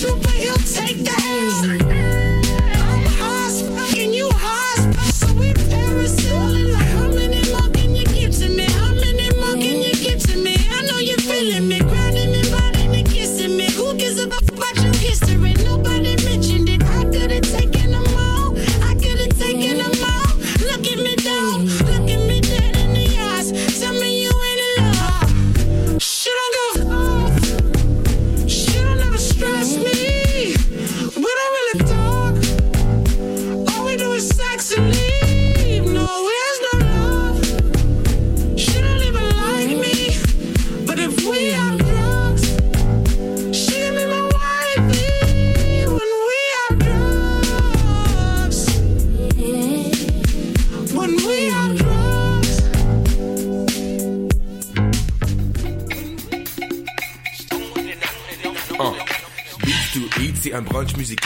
Super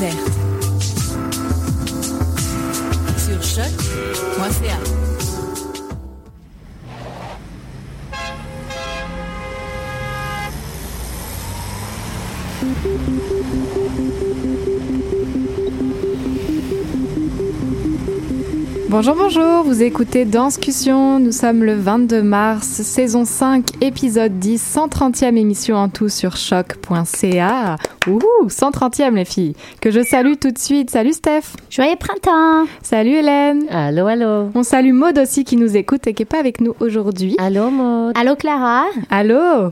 Sur choc.ca. Bonjour, bonjour, vous écoutez Danscussion, nous sommes le 22 mars, saison 5, épisode 10, 130e émission en tout sur choc.ca. Ouh, 130e les filles, que je salue tout de suite. Salut Steph. Joyeux printemps. Salut Hélène. Allô, allô. On salue Maud aussi qui nous écoute et qui n'est pas avec nous aujourd'hui. Allô, Maud. Allô, Clara. Allô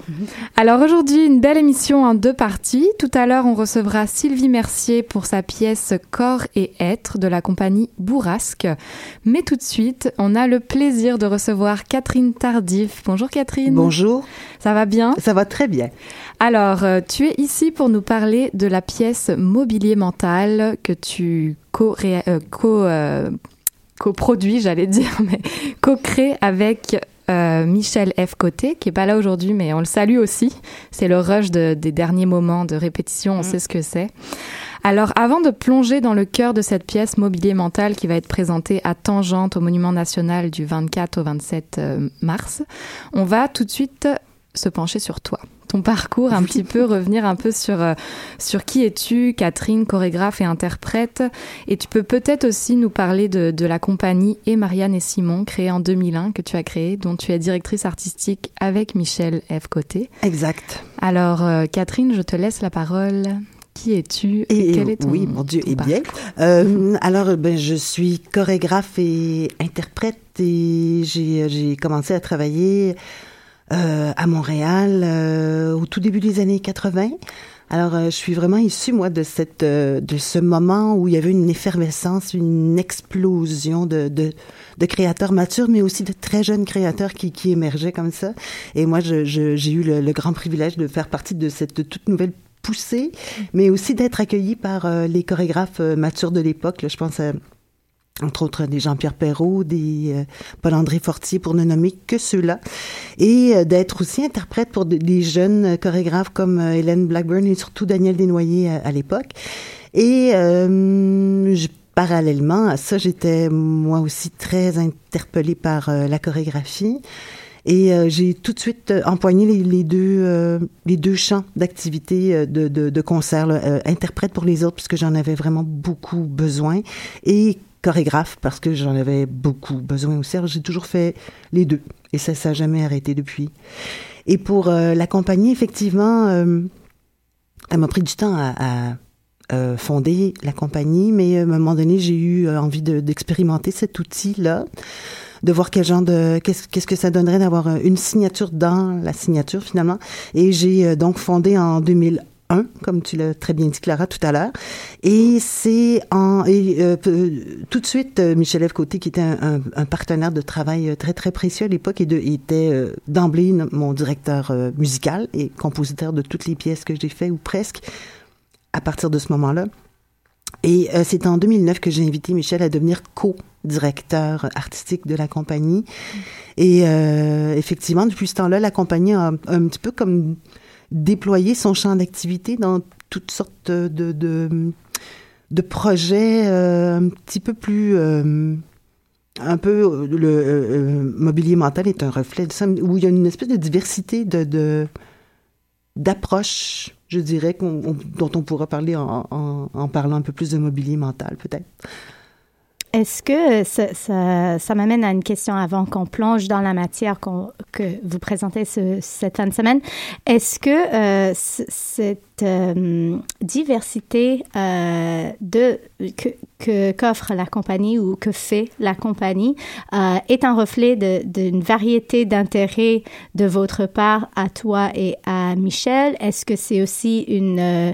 Alors aujourd'hui, une belle émission en deux parties. Tout à l'heure, on recevra Sylvie Mercier pour sa pièce Corps et Être de la compagnie Bourrasque. Mais tout de suite, on a le plaisir de recevoir Catherine Tardif. Bonjour Catherine. Bonjour. Ça va bien? Ça va très bien. Alors, euh, tu es ici pour nous parler de la pièce Mobilier mental que tu euh, co, euh, coproduis, j'allais dire, mais co-crée avec euh, Michel F. Côté, qui est pas là aujourd'hui, mais on le salue aussi. C'est le rush de- des derniers moments de répétition, on sait ce que c'est. Alors, avant de plonger dans le cœur de cette pièce Mobilier mental qui va être présentée à Tangente au Monument national du 24 au 27 euh, mars, on va tout de suite se pencher sur toi. Ton parcours, un petit peu revenir un peu sur euh, sur qui es-tu, Catherine, chorégraphe et interprète, et tu peux peut-être aussi nous parler de, de la compagnie et Marianne et Simon créée en 2001 que tu as créée, dont tu es directrice artistique avec Michel F Côté. Exact. Alors euh, Catherine, je te laisse la parole. Qui es-tu et, Et, quel est ton oui, mon Dieu, ton eh bien. Euh, alors, ben, je suis chorégraphe et interprète et j'ai j'ai commencé à travailler à Montréal euh, au tout début des années 80. Alors, euh, je suis vraiment issue, moi, de cette, euh, de ce moment où il y avait une effervescence, une explosion de, de, de créateurs matures, mais aussi de très jeunes créateurs qui, qui émergeaient comme ça. Et moi, je, je- j'ai eu le, le grand privilège de faire partie de cette toute nouvelle poussée, mais aussi d'être accueillie par euh, les chorégraphes euh, matures de l'époque. Je pense à entre autres des Jean-Pierre Perrault, des euh, Paul-André Fortier, pour ne nommer que ceux-là, et euh, d'être aussi interprète pour de- des jeunes chorégraphes comme euh, Hélène Blackburn et surtout Daniel Desnoyers à, l'époque. Et euh, je- parallèlement à ça, j'étais moi aussi très interpellée par euh, la chorégraphie. Et euh, j'ai tout de suite euh, empoigné les, les deux euh, les deux champs d'activité euh, de, de, de concert, là. Euh, interprète pour les autres puisque j'en avais vraiment beaucoup besoin et chorégraphe parce que j'en avais beaucoup besoin aussi. Alors, j'ai toujours fait les deux et ça ça n'a jamais arrêté depuis. Et pour euh, la compagnie, effectivement, euh, ça m'a pris du temps à, euh, fonder la compagnie, mais euh, à un moment donné, j'ai eu euh, envie de- d'expérimenter cet outil-là, de voir quel genre de qu'est-ce que ça donnerait d'avoir une signature dans la signature finalement. Et j'ai donc fondé en 2001, comme tu l'as très bien dit Clara tout à l'heure. Et c'est en et euh, tout de suite euh, Michel Ève Côté qui était un, un- un partenaire de travail euh, très très précieux à l'époque et de, était euh, d'emblée mon directeur euh, musical et compositeur de toutes les pièces que j'ai fait ou presque à partir de ce moment-là. Et euh, c'est en 2009 que j'ai invité Michel à devenir co-directeur artistique de la compagnie. Et euh, effectivement, depuis ce temps-là, la compagnie a un petit peu comme déployé son champ d'activité dans toutes sortes de, de, projets euh, un petit peu plus... euh, un peu euh, le mobilier mental est un reflet de ça, où il y a une espèce de diversité de, d'approches, je dirais, dont on pourra parler en, en parlant un peu plus de mobilier mental, peut-être. Est-ce que ça, ça, m'amène à une question avant qu'on plonge dans la matière que vous présentez ce- cette fin de semaine? Est-ce que euh, cette euh, diversité euh, de qu'offre la compagnie ou que fait la compagnie euh, est un reflet d'une variété d'intérêts de votre part à toi et à Michel? Est-ce que c'est aussi une euh,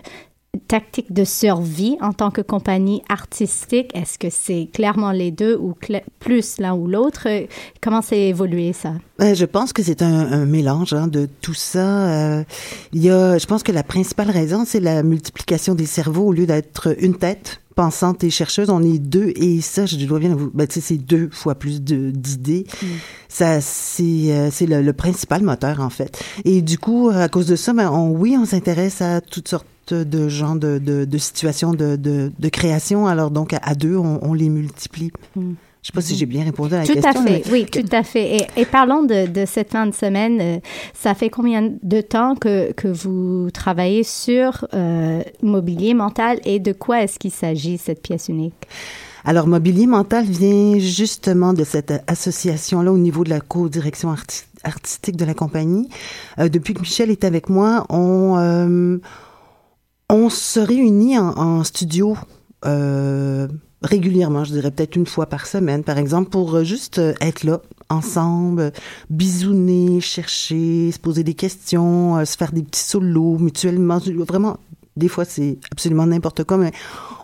tactique de survie en tant que compagnie artistique? Est-ce que c'est clairement les deux ou plus l'un ou l'autre? Comment s'est évolué ça? Ben, je pense que c'est un, un mélange hein, de tout ça. Euh, il y a, je pense que la principale raison, c'est la multiplication des cerveaux au lieu d'être une tête pensante et chercheuse, on est deux et ça, je dois bien vous, ben, tu sais, c'est deux fois plus d'idées. Ça, c'est, euh, c'est le, le principal moteur en fait. Et du coup, à cause de ça, ben, on, oui, on s'intéresse à toutes sortes de genres de, de, de situations de, de, de création. Alors donc, à, à deux, on, on les multiplie. Je sais pas si j'ai bien répondu à la Tout question. à fait, mais- oui, tout à fait. Et, et parlons de, de cette fin de semaine. euh, ça fait combien de temps que, que vous travaillez sur euh, mobilier mental et de quoi est-ce qu'il s'agit, cette pièce unique? Alors, Mobilier Mental vient justement de cette association-là au niveau de la co-direction arti- artistique de la compagnie. Euh, depuis que Michel est avec moi, on, on se réunit en, studio euh, régulièrement, je dirais peut-être une fois par semaine, par exemple, pour euh, juste euh, être là ensemble, bisouner, chercher, se poser des questions, euh, se faire des petits solos mutuellement. Vraiment, des fois, c'est absolument n'importe quoi, mais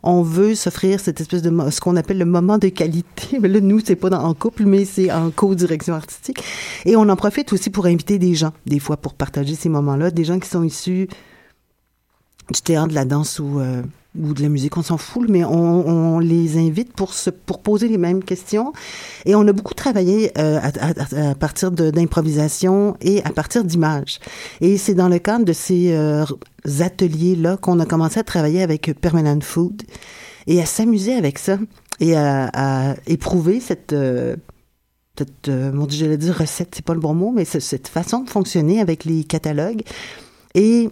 on veut s'offrir cette espèce de ce qu'on appelle le moment de qualité. Mais là, nous, c'est pas dans, en couple, mais c'est en co-direction artistique. Et on en profite aussi pour inviter des gens, des fois, pour partager ces moments-là, des gens qui sont issus du théâtre, de la danse ou, euh, ou de la musique, on s'en fout, mais on, on les invite pour se pour poser les mêmes questions. Et on a beaucoup travaillé euh, à, à- à partir d'improvisation et à partir d'images. Et c'est dans le cadre de ces euh, ateliers-là qu'on a commencé à travailler avec Permanent Food et à s'amuser avec ça et à, à éprouver cette euh, cette, euh, mon Dieu, j'allais dire recette, c'est pas le bon mot, mais ce- cette façon de fonctionner avec les catalogues. Et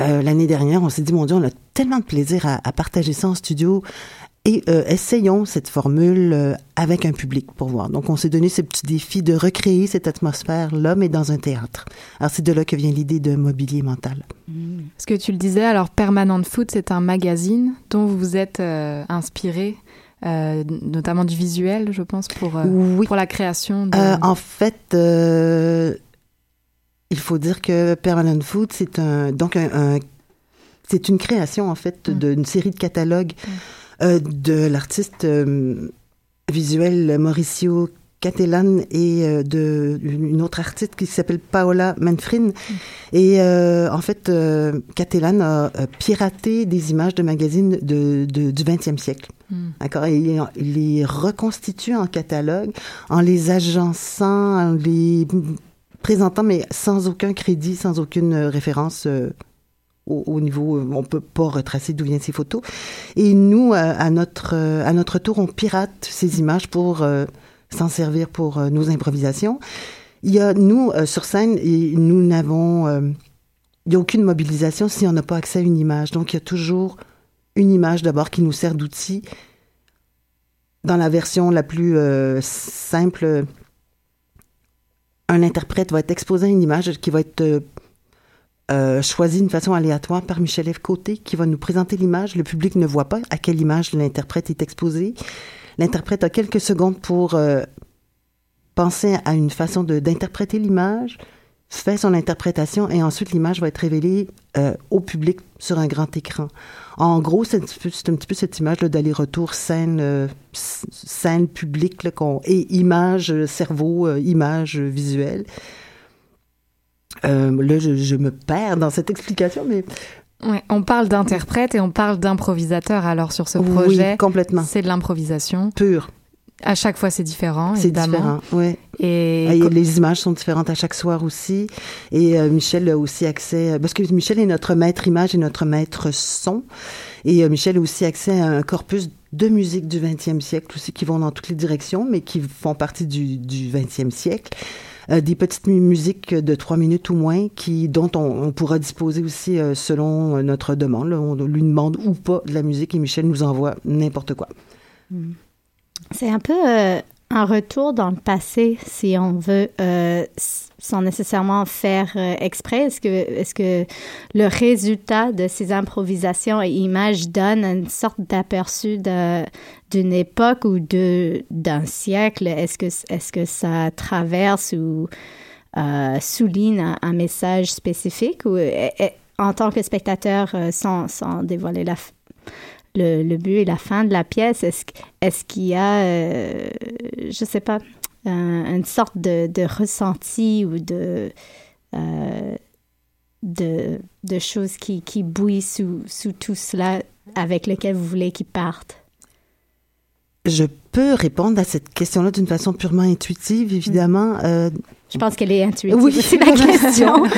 euh, l'année dernière, on s'est dit, mon Dieu, on a tellement de plaisir à, à partager ça en studio. Et euh, essayons cette formule euh, avec un public pour voir. Donc, on s'est donné ce petit défi de recréer cette atmosphère-là, mais dans un théâtre. Alors, c'est de là que vient l'idée de mobilier mental. Parce que tu le disais, alors Permanent Food, c'est un magazine dont vous vous êtes inspiré, euh, notamment du visuel, je pense, pour, euh, Oui. pour la création de... Euh, en fait, il faut dire que Permanent Food, c'est un donc un, un- c'est une création en fait Mm. d'une série de catalogues euh, de l'artiste euh, visuel Mauricio Catellan et euh, de une autre artiste qui s'appelle Paola Manfrin. Et euh, en fait, Catellan a, a piraté des images de magazines de, de- du 20e siècle. Mm. D'accord? Il, il les reconstitue en catalogue en les agençant, en les présentant, mais sans aucun crédit, sans aucune euh, référence euh, au, au niveau, euh, on peut pas retracer d'où viennent ces photos. Et nous, à notre à notre tour, on pirate ces images pour s'en servir pour nos improvisations. Il y a, nous, sur scène, nous n'avons, il n'y a aucune mobilisation si on n'a pas accès à une image. Donc, il y a toujours une image d'abord qui nous sert d'outil. Dans la version la plus simple, un interprète va être exposé à une image qui va être euh, euh, choisie d'une façon aléatoire par Michel F. Côté, qui va nous présenter l'image. Le public ne voit pas à quelle image l'interprète est exposé. L'interprète a quelques secondes pour euh, penser à une façon d'interpréter l'image, fait son interprétation et ensuite l'image va être révélée euh, au public sur un grand écran. En gros, c'est un petit peu, c'est un petit peu cette image d'aller-retour scène, euh, scène publique là, et image, euh, cerveau, euh, image visuelle. Là, je, je me perds dans cette explication, mais Ouais, on parle d'interprète et on parle d'improvisateur alors sur ce oui, projet. complètement. C'est de l'improvisation. Pur, À chaque fois, c'est différent, c'est évidemment. différent. Ouais. Et Et les images sont différentes à chaque soir aussi. Et euh, Michel a aussi accès, parce que Michel est notre maître image et notre maître son. Et euh, Michel a aussi accès à un corpus de musique du 20e siècle aussi, qui vont dans toutes les directions, mais qui font partie du, du 20e siècle. Euh, des petites mu- musiques de trois minutes ou moins, qui, dont on, on pourra disposer aussi euh, selon euh, notre demande. là. On lui demande ou pas de la musique et Michel nous envoie n'importe quoi. C'est un peu euh, un retour dans le passé, si on veut, euh, sans nécessairement faire euh, exprès. Est-ce que, le résultat de ces improvisations et images donne une sorte d'aperçu d'une époque ou d'un siècle? Est-ce que, ça traverse ou souligne un, message spécifique? En tant que spectateur, sans, sans dévoiler la, le, but et la fin de la pièce, est-ce, qu- est-ce qu'il y a, euh, je sais pas, un- une sorte de, ressenti ou de, euh, de choses qui, qui bouillent sous, sous tout cela avec lequel vous voulez qu'ils partent? Je peux répondre à cette question-là d'une façon purement intuitive, évidemment. Euh, Je pense qu'elle est intuitive Oui. aussi, la question.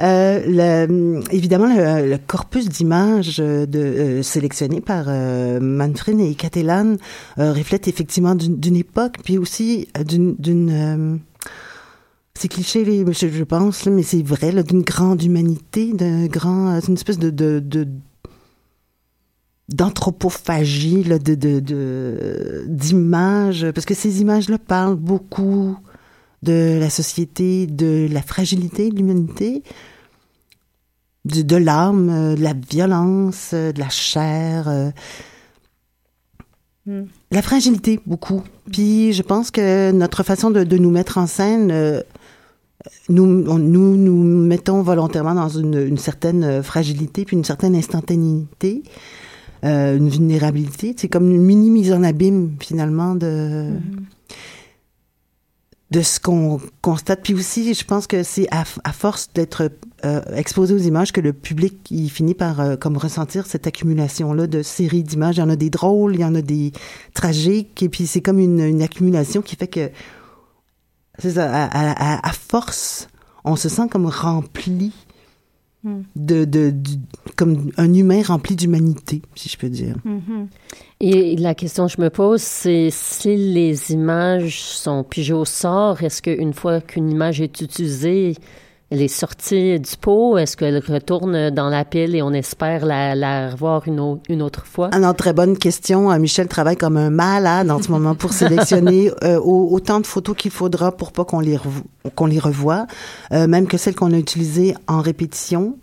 Euh, le- évidemment, le, le corpus d'images de, euh, sélectionné par Manfred et Catalan reflète effectivement d'une d'une époque, puis aussi d'une... d'une, c'est cliché, je, pense, mais c'est vrai, d'une grande humanité, d'un grand... euh, C'est une espèce de... de, de d'anthropophagie, de, d'images, parce que ces images-là parlent beaucoup de la société, de la fragilité de l'humanité, de, de l'âme, euh, de la violence, euh, de la chair, euh, Mm. la fragilité beaucoup. Puis je pense que notre façon de, de nous mettre en scène, euh, nous, on- nous nous mettons volontairement dans une, une certaine fragilité puis une certaine instantanéité, euh, une vulnérabilité. C'est comme une mini mise en abîme finalement de de ce qu'on constate. Puis aussi, je pense que c'est à, à force d'être euh, exposé aux images que le public il finit par euh, comme ressentir cette accumulation-là de séries d'images. Il y en a des drôles, il y en a des tragiques, et puis c'est comme une, une accumulation qui fait que c'est ça, à, à- à- à force, on se sent comme rempli Mm. de, de, comme un humain rempli d'humanité, si je peux dire. Et la question que je me pose, c'est si les images sont pigées au sort, est-ce qu'une fois qu'une image est utilisée, elle est sortie du pot, est-ce qu'elle retourne dans la pile et on espère la, la revoir une, au- une autre fois? Ah non, très bonne question. Euh, Michel travaille comme un malade en ce moment pour sélectionner euh, au- autant de photos qu'il faudra pour pas qu'on les, qu'on les revoie, euh, même que celles qu'on a utilisées en répétition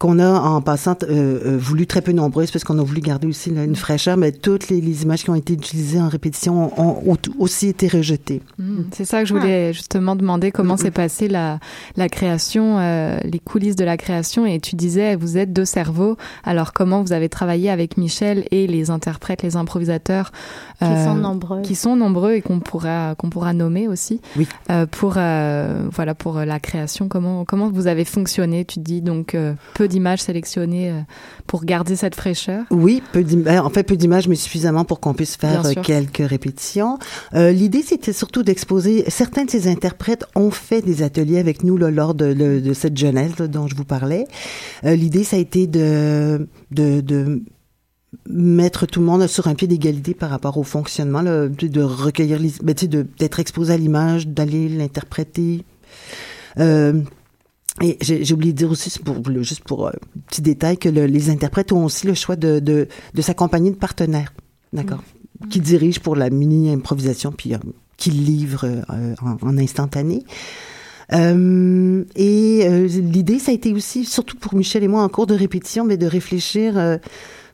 qu'on a en passant euh, euh, voulu très peu nombreuses parce qu'on a voulu garder aussi là, une fraîcheur, mais toutes les, les images qui ont été utilisées en répétition ont, ont aussi été rejetées. Mm, C'est ça que je voulais justement demander comment s'est passée la, la création, euh, les coulisses de la création. Et tu disais, vous êtes deux cerveaux. Alors comment vous avez travaillé avec Michel et les interprètes, les improvisateurs Qui euh, sont nombreux. qui sont nombreux et qu'on pourra qu'on pourra nommer aussi Oui. euh, pour euh, voilà pour la création comment comment vous avez fonctionné? Tu dis donc euh, peu d'images sélectionnées euh, pour garder cette fraîcheur Oui, peu euh, en fait peu d'images, mais suffisamment pour qu'on puisse faire euh, quelques répétitions. Euh, L'idée, c'était surtout d'exposer. Certains de ces interprètes ont fait des ateliers avec nous là, lors de, cette jeunesse là, dont je vous parlais. Euh, L'idée, ça a été de, de, de mettre tout le monde sur un pied d'égalité par rapport au fonctionnement, là, de, de recueillir, ben, d'être exposé à l'image, d'aller l'interpréter, Euh, et j'ai oublié de dire aussi, pour, juste pour un petit détail, que le- les interprètes ont aussi le choix de, de, de s'accompagner de partenaires, d'accord, qui dirigent pour la mini-improvisation, puis euh, qui livrent euh, en, en instantané. Euh, et euh, l'idée, ça a été aussi, surtout pour Michel et moi, en cours de répétition, mais de réfléchir euh,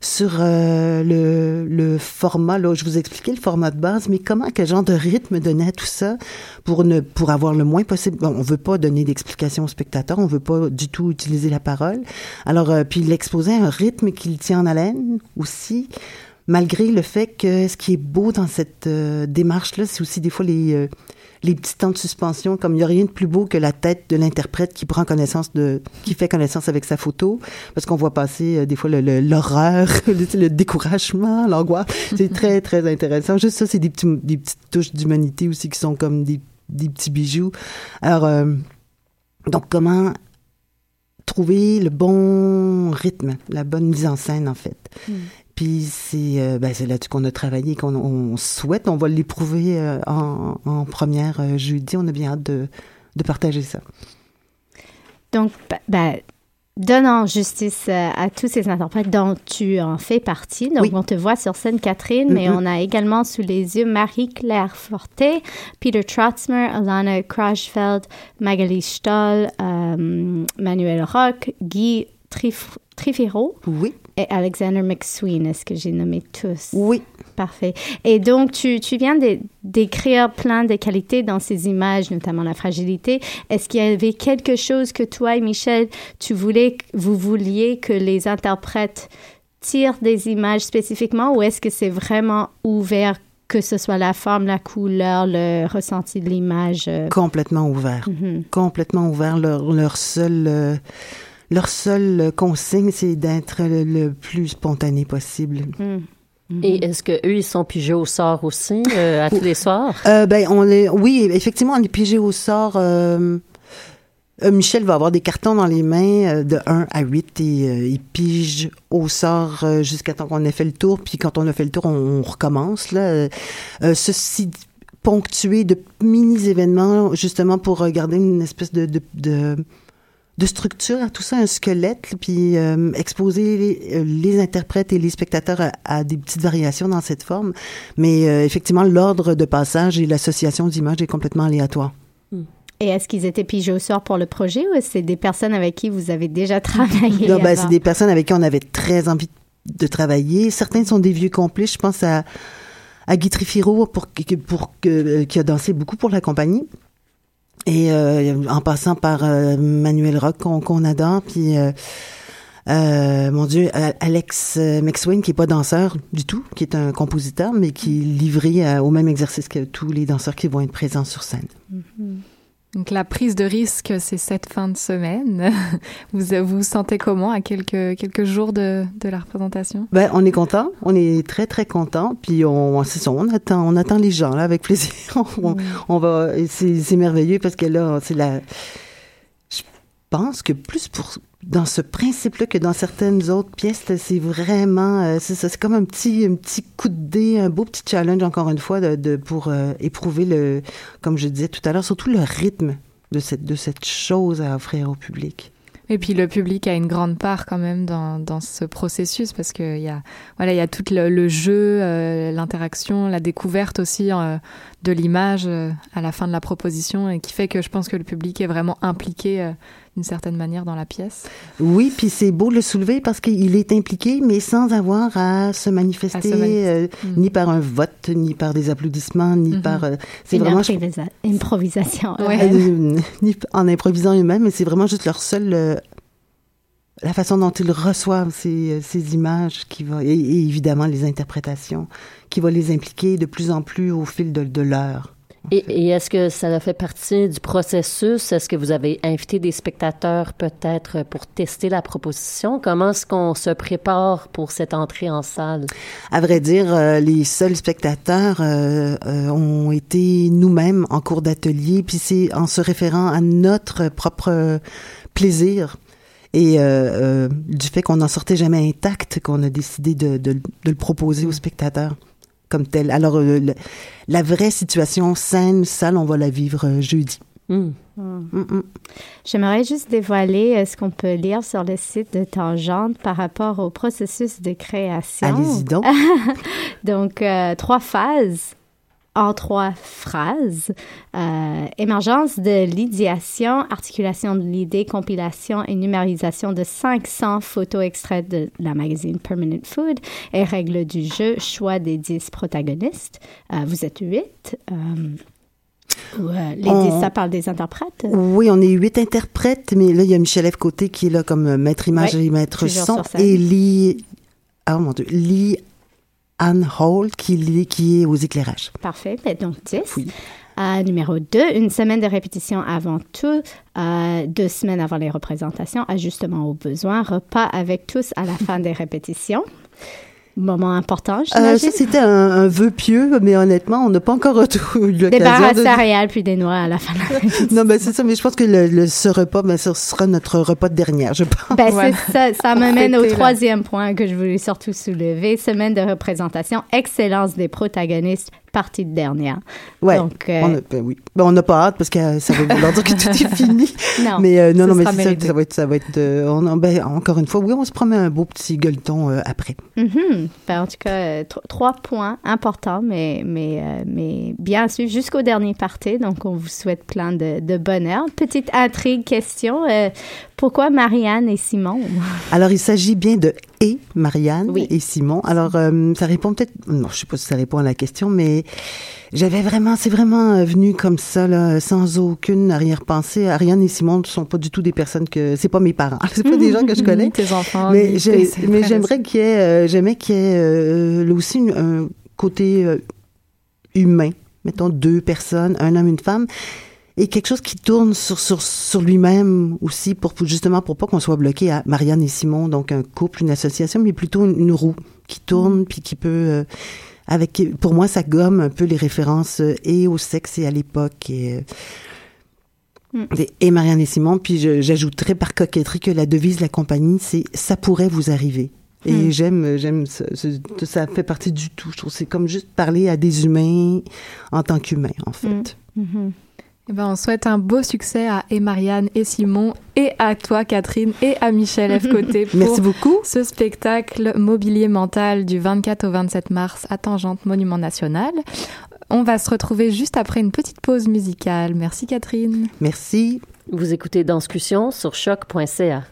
sur euh, le, le format. Là, je vous expliquais le format de base, mais comment, quel genre de rythme donner à tout ça pour ne pour avoir le moins possible? Bon, on veut pas donner d'explications aux spectateurs, on veut pas du tout utiliser la parole. Alors, euh, puis l'exposer un rythme qui le tient en haleine aussi. Malgré le fait que ce qui est beau dans cette euh, démarche-là, c'est aussi des fois les, les petits temps de suspension, comme il n'y a rien de plus beau que la tête de l'interprète qui prend connaissance de, qui fait connaissance avec sa photo, parce qu'on voit passer euh, des fois le- le- l'horreur, le, le découragement, l'angoisse. C'est très, très intéressant. Juste ça, c'est des, petits, des petites touches d'humanité aussi qui sont comme des, des petits bijoux. Alors, euh, donc comment trouver le bon rythme, la bonne mise en scène, en fait? Puis c'est euh, ben, c'est là-dessus qu'on a travaillé, qu'on on souhaite, on va l'éprouver euh, en, en première euh, jeudi. On a bien hâte de, de partager ça. Donc, ben, ben, donnant justice à tous ces interprètes dont tu en fais partie. Donc, Oui. on te voit sur scène, Catherine, mais Mhm. on a également sous les yeux Marie-Claire Forté, Peter Trotzmer, Alana Krashfeld, Magali Stoll, euh, Manuel Rock, Guy Trif Trifiro Oui, et Alexander McSween. Est-ce que j'ai nommé tous? oui. Parfait. Et donc, tu, tu viens d'écrire plein de qualités dans ces images, notamment la fragilité. Est-ce qu'il y avait quelque chose que toi et Michel, tu voulais, vous vouliez que les interprètes tirent des images spécifiquement ou est-ce que c'est vraiment ouvert, que ce soit la forme, la couleur, le ressenti de l'image? euh? Complètement ouvert. Mhm. Complètement ouvert. Leur, leur seul... leur seule consigne, c'est d'être le, le plus spontané possible. Mhm. Et est-ce que eux ils sont pigés au sort aussi euh, à tous les soirs? Euh, ben, on est, oui, effectivement, on est piégé au sort. euh, euh, Michel va avoir des cartons dans les mains euh, de 1 à 8 et euh, il pige au sort euh, jusqu'à temps qu'on ait fait le tour. Puis quand on a fait le tour, on, on recommence. Là. Ceci ponctué de mini-événements, justement pour regarder une espèce de, de, de, de structure à tout ça, un squelette, puis euh, exposer les, euh, les interprètes et les spectateurs à, à des petites variations dans cette forme. Mais euh, effectivement, l'ordre de passage et l'association d'images est complètement aléatoire. Et est-ce qu'ils étaient pigés au sort pour le projet ou est-ce que c'est des personnes avec qui vous avez déjà travaillé? Là, ben, c'est des personnes avec qui on avait très envie de travailler. Certains sont des vieux complices. Je pense à, à Guy Trifiro pour, euh, qui a dansé beaucoup pour la compagnie. Et euh, en passant par euh, Manuel Rock qu'on adore, puis euh, mon Dieu, Alex McSween qui est pas danseur du tout, qui est un compositeur, mais qui est livré au même exercice que tous les danseurs qui vont être présents sur scène. Donc la prise de risque, c'est cette fin de semaine. Vous vous sentez comment à quelques, quelques jours de, de la représentation? Ben, on est content, on est très très content, puis on, ça, on attend, on attend les gens là avec plaisir. on, on va, c'est merveilleux parce que là, c'est la. Je pense que plus pour dans ce principe-là que dans certaines autres pièces, c'est vraiment, euh, c'est comme un petit, un petit coup de dé, un beau petit challenge encore une fois de pour euh, éprouver le, comme je disais tout à l'heure, surtout le rythme de cette de cette chose à offrir au public. Et puis le public a une grande part quand même dans, dans ce processus parce qu'il y a voilà il y a tout le, le jeu, euh, l'interaction, la découverte aussi euh, de l'image euh, à la fin de la proposition et qui fait que je pense que le public est vraiment impliqué euh, d'une certaine manière dans la pièce. Oui, puis c'est beau de le soulever parce qu'il est impliqué, mais sans avoir à se manifester, À se manifester. euh, Mm. ni par un vote, ni par des applaudissements, ni Mhm. par. euh, c'est vraiment. improvisa- improvisation. Ouais. euh, ni en improvisant eux-mêmes, mais c'est vraiment juste leur seul. Euh, la façon dont ils reçoivent ces, ces images qui va et, et évidemment les interprétations qui va les impliquer de plus en plus au fil de, de l'heure. Et, et est-ce que ça a fait partie du processus? Est-ce que vous avez invité des spectateurs peut-être pour tester la proposition? Comment est-ce qu'on se prépare pour cette entrée en salle? À vrai dire, euh, les seuls spectateurs euh, euh, ont été nous-mêmes en cours d'atelier, puis c'est en se référant à notre propre euh, plaisir et euh, euh, du fait qu'on n'en sortait jamais intact qu'on a décidé de, de- de le proposer aux spectateurs comme tel. Alors, euh, le- la vraie situation scène, salle, on va la vivre euh, jeudi. Hmm. Hmm. Mm, mm. J'aimerais juste dévoiler euh, ce qu'on peut lire sur le site de Tangente par rapport au processus de création. Allez-y donc. Donc, euh, trois phases en trois phrases. Euh, émergence de l'idéation, articulation de l'idée, compilation et numérisation de 500 photos extraites de la magazine Permanent Food et règles du jeu, choix des 10 protagonistes. Euh, vous êtes huit. Euh, ou, les On- 10, ça parle des interprètes? Oui, on est huit interprètes, mais là, il y a Michel F. Côté qui est là comme maître image Ouais, et maître son. Et Lee, ah mon Dieu, Lee Anne Hall qui, est aux éclairages. Parfait. Ben, donc 10. Oui. Euh, numéro 2, une semaine de répétition avant tout, euh, deux semaines avant les représentations, ajustement aux besoins, repas avec tous à la fin des répétitions. Moment important, Euh, ça, c'était un, un vœu pieux, mais honnêtement, on n'a pas encore eu des l'occasion barres à de... céréales puis des noix à la fin de la. Non, ben c'est ça, mais je pense que le, le- ce repas, ben, ce sera notre repas de dernière, je pense. Ben, c'est ça, ça me mène au troisième point que je voulais surtout soulever. Semaine de représentation, excellence des protagonistes, partie de dernière. Ouais. Donc, euh, On ben oui. Ben, on n'a pas hâte parce que ça va vouloir dire que tout est fini. non. Mais euh, non, non, mais c'est ça, ça va être, ça va être, euh, on, ben, encore une fois, oui, on se promet un beau petit gueuleton euh, après. Ben, en tout cas, tro- trois points importants, mais, mais, mais bien à suivre jusqu'au dernier party. Donc, on vous souhaite plein de, de bonheur. Petite intrigue, question. pourquoi Marianne et Simon? Alors, il s'agit bien de et Marianne Oui. et Simon. Alors, euh, ça répond peut-être, non, je sais pas si ça répond à la question, mais j'avais vraiment, c'est vraiment euh, venu comme ça, là, sans aucune arrière-pensée. Ariane et Simon ne sont pas du tout des personnes que, c'est pas mes parents, c'est pas des gens que je connais. Tes enfants. mais j'aimerais qu'il y ait, euh, j'aimais qu'il y ait euh, là aussi une- un côté humain. Mettons deux personnes, un homme, une femme, et quelque chose qui tourne sur sur sur lui-même aussi pour pour- justement pour pas qu'on soit bloqué à Marianne et Simon, donc un couple, une association, mais plutôt une, une roue qui tourne puis qui peut euh, avec pour moi ça gomme un peu les références euh, et au sexe et à l'époque et euh, et- et Marianne et Simon, puis j'ajouterais par coquetterie que la devise de la compagnie, c'est ça pourrait vous arriver. Et Hmm. j'aime, j'aime ça, ça- fait partie du tout. Je trouve c'est comme juste parler à des humains en tant qu'humains, en fait. Hmm. Eh ben, on souhaite un beau succès à et Marianne et Simon et à toi Catherine et à Michel F. Côté pour Merci beaucoup. ce spectacle mobilier mental du 24 au 27 mars à Tangente Monument National. On va se retrouver juste après une petite pause musicale. Merci Catherine. Merci. Vous écoutez Danscussion sur choc.ca.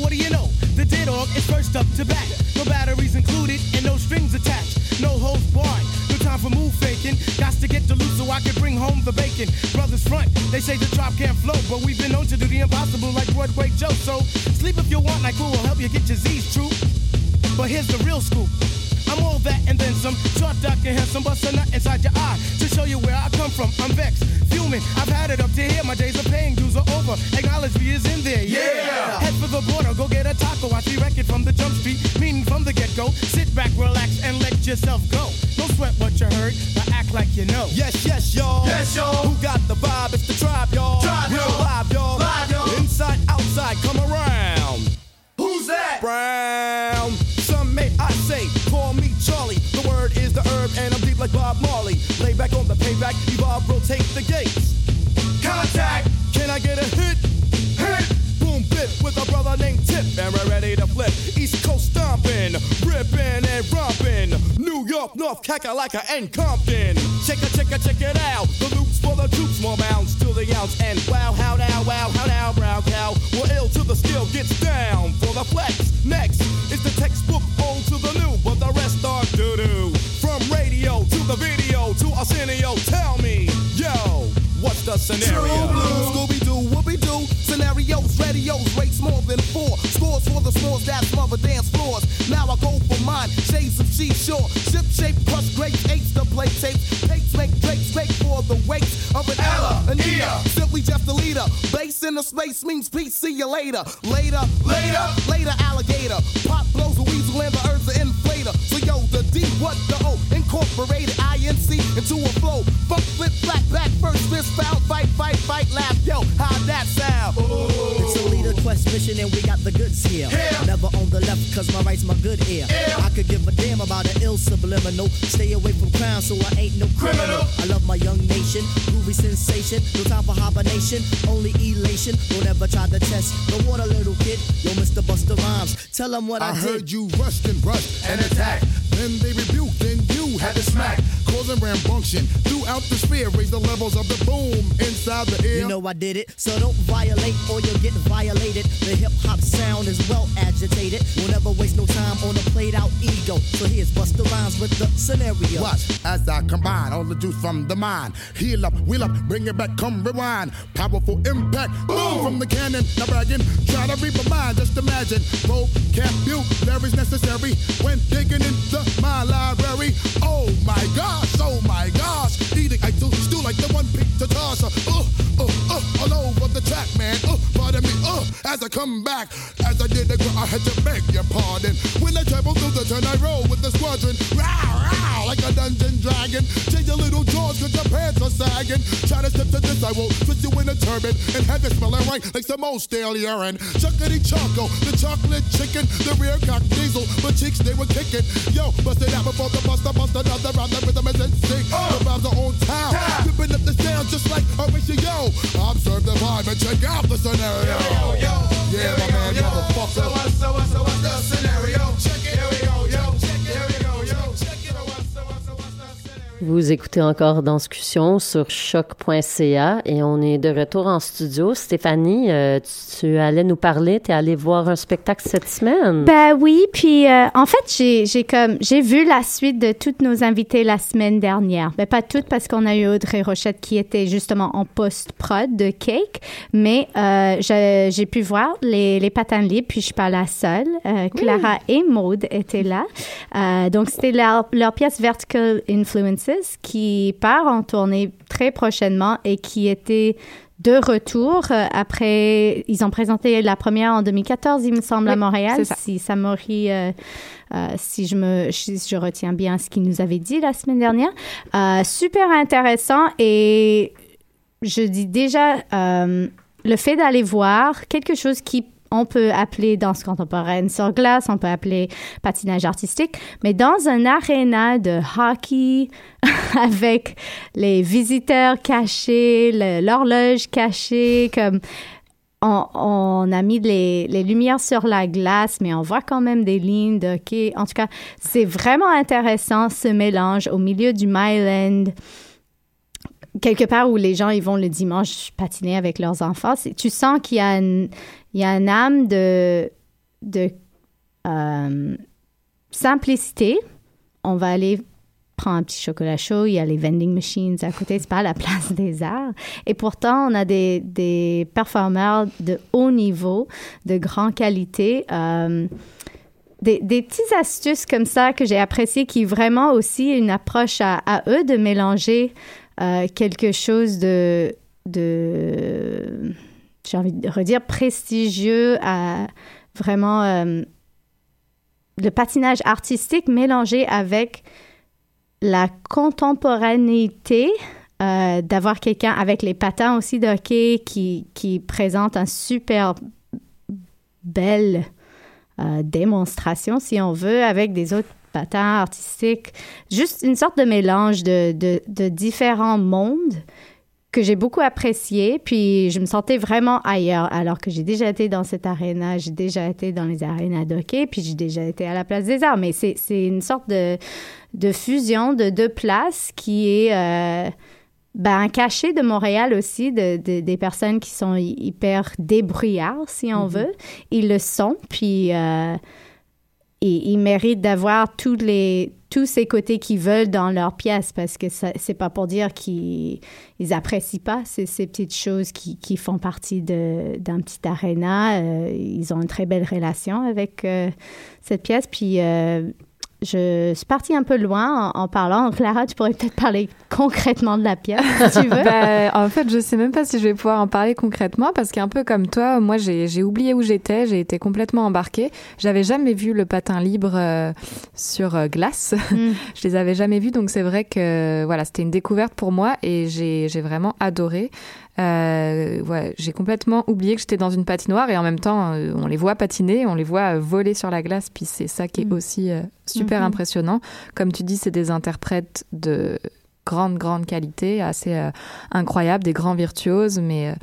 what do you know? The dead dog is first up to bat. No batteries included, and no strings attached. No holds barred. No time for move faking. Got to get to loose so I can bring home the bacon. Brothers front, they say the drop can't flow, but we've been known to do the impossible like Broadway Joe. So sleep if you want, like who will help you get your Z's true. But here's the real scoop. I'm all that and then some. Short, dark, and handsome, bust a nut inside your eye to show you where I come from. I'm vexed, fuming. I've had it up to here. My days of paying dues are over. Acknowledge me is in there. Yeah. Head for the border, go get a taco. I see record from the jump street, meaning from the get go. Sit back, relax, and let yourself go. Don't sweat what you heard, but act like you know. Yes, yes, y'all. Yes, y'all. Who got the vibe? It's the tribe, y'all. Tribe, Real y'all. live, y'all. Live, y'all. Inside, outside, come around. Who's that? Brown. Some may I say, call me Charlie. The word is the herb, and I'm deep like Bob Marley. Lay back on the payback, evolve, rotate the gates. Contact. Can I get a hit? Hit. Boom, bip with a brother named Tip, and we're ready to flip. East Coast stomping, ripping and romping. New York, North Kakalaka, and Compton. Check it, check it, check it out. The loops for the troops, more bounds to the ounce. And wow, how now, wow, how now, brown cow. We're ill till the skill, gets down for the flex. Next is the textbook are doo doo. From radio to the video to Arsenio, tell me, yo, what's the scenario? True blue. Scooby Doo, Whoopi Doo, scenarios, radios, rates more than four. Scores for the scores that smother dance floors. Now I go for mine, shades of seashore. Ship shape, crush grapes, eights to play tapes. Tapes make Drake's great for the wakes of an Ella, an Ea. Simply just a leader. Base in the space means peace. See you later. Later, later, later, alligator. Pop blows a weasel and the herbs are D, what the O? Incorporated INC into a flow. Funk, flip, flat, back, first, fist, foul, fight, fight, fight, laugh. Yo, how that sound? It's a mission and we got the goods here. Never on the left cause my right's my good ear. I could give a damn about an ill subliminal. Stay away from crime so I ain't no criminal. I love my young nation, groovy sensation. No time for hibernation, only elation. Don't ever try to test the water, little kid. Yo, Mr. Buster Rhymes, tell them what I, I did. heard you rushed and rushed and attack. Then they rebuked, then you had to smack. Causing rambunction throughout the sphere. Raise the levels of the boom inside the ear. You know I did it, so don't violate or you'll get violated. The hip hop sound is well agitated. We'll never waste no time on a played out ego. So here's Buster Rhymes with the scenario. Watch as I combine all the juice from the mind. Heal up, wheel up, bring it back, come rewind. Powerful impact, boom from the cannon. Now bragging, try to read my mind, just imagine. Vocabulary's necessary when digging into my library. Oh my gosh, oh my gosh. Eating, I do still like the one picked to toss. Uh, uh, uh, all over the track, man. Uh, pardon me, uh, as I come back. As I did I had to beg your pardon. When I travel through the turn, I roll with the squadron. Row, row, like a dungeon dragon. Change your little jaws, cause your pants are sagging. Try to step to this, I will twist you in a turban and have it smelling right like some old stale urine. Chuckity choco, the chocolate chicken, the rear cock diesel, but cheeks they were kicking. Yo, bust it out before the buster, bust another round, the rhythm is in sync. Uh. The rhymes are on time, ripping up the sound just like a ratio. Observe the vibe and check out the scenario. Yeah, my man, motherfucker. So what, so what, so what's the scenario? Vous écoutez encore Danscussion sur choc.ca et on est de retour en studio. Stéphanie, euh, tu, tu allais nous parler, tu es allée voir un spectacle cette semaine. Ben oui, puis euh, en fait, j'ai comme j'ai vu la suite de toutes nos invités la semaine dernière. Ben pas toutes parce qu'on a eu Audrey Rochette qui était justement en post-prod de Cake, mais euh, j'ai pu voir les, les patins libres, puis je suis pas la seule. Clara et Maude étaient là. Donc c'était leur, leur pièce Vertical Influences qui part en tournée très prochainement et qui était de retour euh, après, ils ont présenté la première en 2014, il me semble, à Montréal. ça. Si Samori, euh, euh, si je me, si je retiens bien ce qu'il nous avait dit la semaine dernière, Euh, super intéressant et je dis déjà le fait d'aller voir quelque chose qui on peut appeler danse contemporaine sur glace, on peut appeler patinage artistique, mais dans un aréna de hockey avec les visiteurs cachés, l'horloge cachée, comme on, a mis les, lumières sur la glace, mais on voit quand même des lignes de hockey. En tout cas, c'est vraiment intéressant ce mélange au milieu du Myland quelque part où les gens ils vont le dimanche patiner avec leurs enfants, tu sens qu'il y a une, il y a une âme de, de euh, simplicité. On va aller prendre un petit chocolat chaud, il y a les vending machines à côté, c'est pas la place des arts. Et pourtant, on a des, des performeurs de haut niveau, de grande qualité. euh, des, des petites astuces comme ça que j'ai appréciées qui vraiment aussi une approche à, eux de mélanger euh, quelque chose de, de j'ai envie de redire prestigieux à vraiment euh, le patinage artistique mélangé avec la contemporanéité euh, d'avoir quelqu'un avec les patins aussi de hockey qui, qui présente un super belle euh, démonstration, si on veut, avec des autres patins artistiques. Juste une sorte de mélange de, de, de différents mondes que j'ai beaucoup apprécié. Puis je me sentais vraiment ailleurs, alors que j'ai déjà été dans cette aréna, j'ai déjà été dans les arénas de hockey, puis j'ai déjà été à la Place des Arts. Mais c'est une sorte de, de fusion de deux places qui est euh, ben, un cachet de Montréal aussi, de, de- des personnes qui sont hy- hyper débrouillards, si on veut. Ils le sont, puis euh, ils méritent d'avoir tous les tous ces côtés qu'ils veulent dans leur pièce parce que ça- c'est pas pour dire qu'ils ils apprécient pas ces, ces petites choses qui, font partie d'un petit aréna. Euh, ils ont une très belle relation avec euh, cette pièce. Puis euh, je suis partie un peu loin en, en parlant. Clara, tu pourrais peut-être parler concrètement de la pièce, si tu veux. Bah, en fait, je sais même pas si je vais pouvoir en parler concrètement parce qu'un peu comme toi, moi, j'ai oublié où j'étais, j'ai été complètement embarquée. J'avais jamais vu le patin libre euh, sur euh, glace. Mm. je les avais jamais vus, donc c'est vrai que voilà, c'était une découverte pour moi et j'ai j'ai vraiment adoré. Euh, ouais, j'ai complètement oublié que j'étais dans une patinoire et en même temps, euh, on les voit patiner, on les voit euh, voler sur la glace, puis c'est ça qui est Mm. aussi super Mhm. impressionnant. Comme tu dis, c'est des interprètes de grande grande qualité, assez euh, incroyables, des grands virtuoses, mais euh,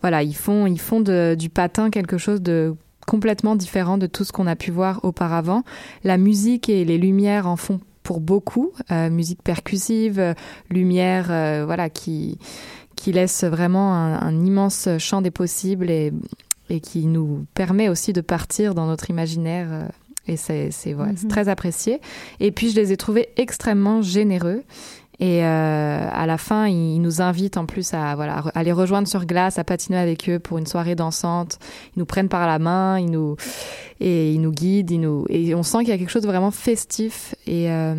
voilà, ils font ils font de- du patin quelque chose de complètement différent de tout ce qu'on a pu voir auparavant. La musique et les lumières en font pour beaucoup, euh, musique percussive, lumière, voilà, qui qui laisse vraiment un, un immense champ des possibles et, et qui nous permet aussi de partir dans notre imaginaire. euh, et c'est c'est ouais, c'est Mhm. très apprécié. Et puis je les ai trouvés extrêmement généreux. Et euh, à la fin, ils nous invitent en plus à voilà à les rejoindre sur glace, à patiner avec eux pour une soirée dansante. Ils nous prennent par la main, ils nous et ils nous guident, ils nous et on sent qu'il y a quelque chose de vraiment festif et euh,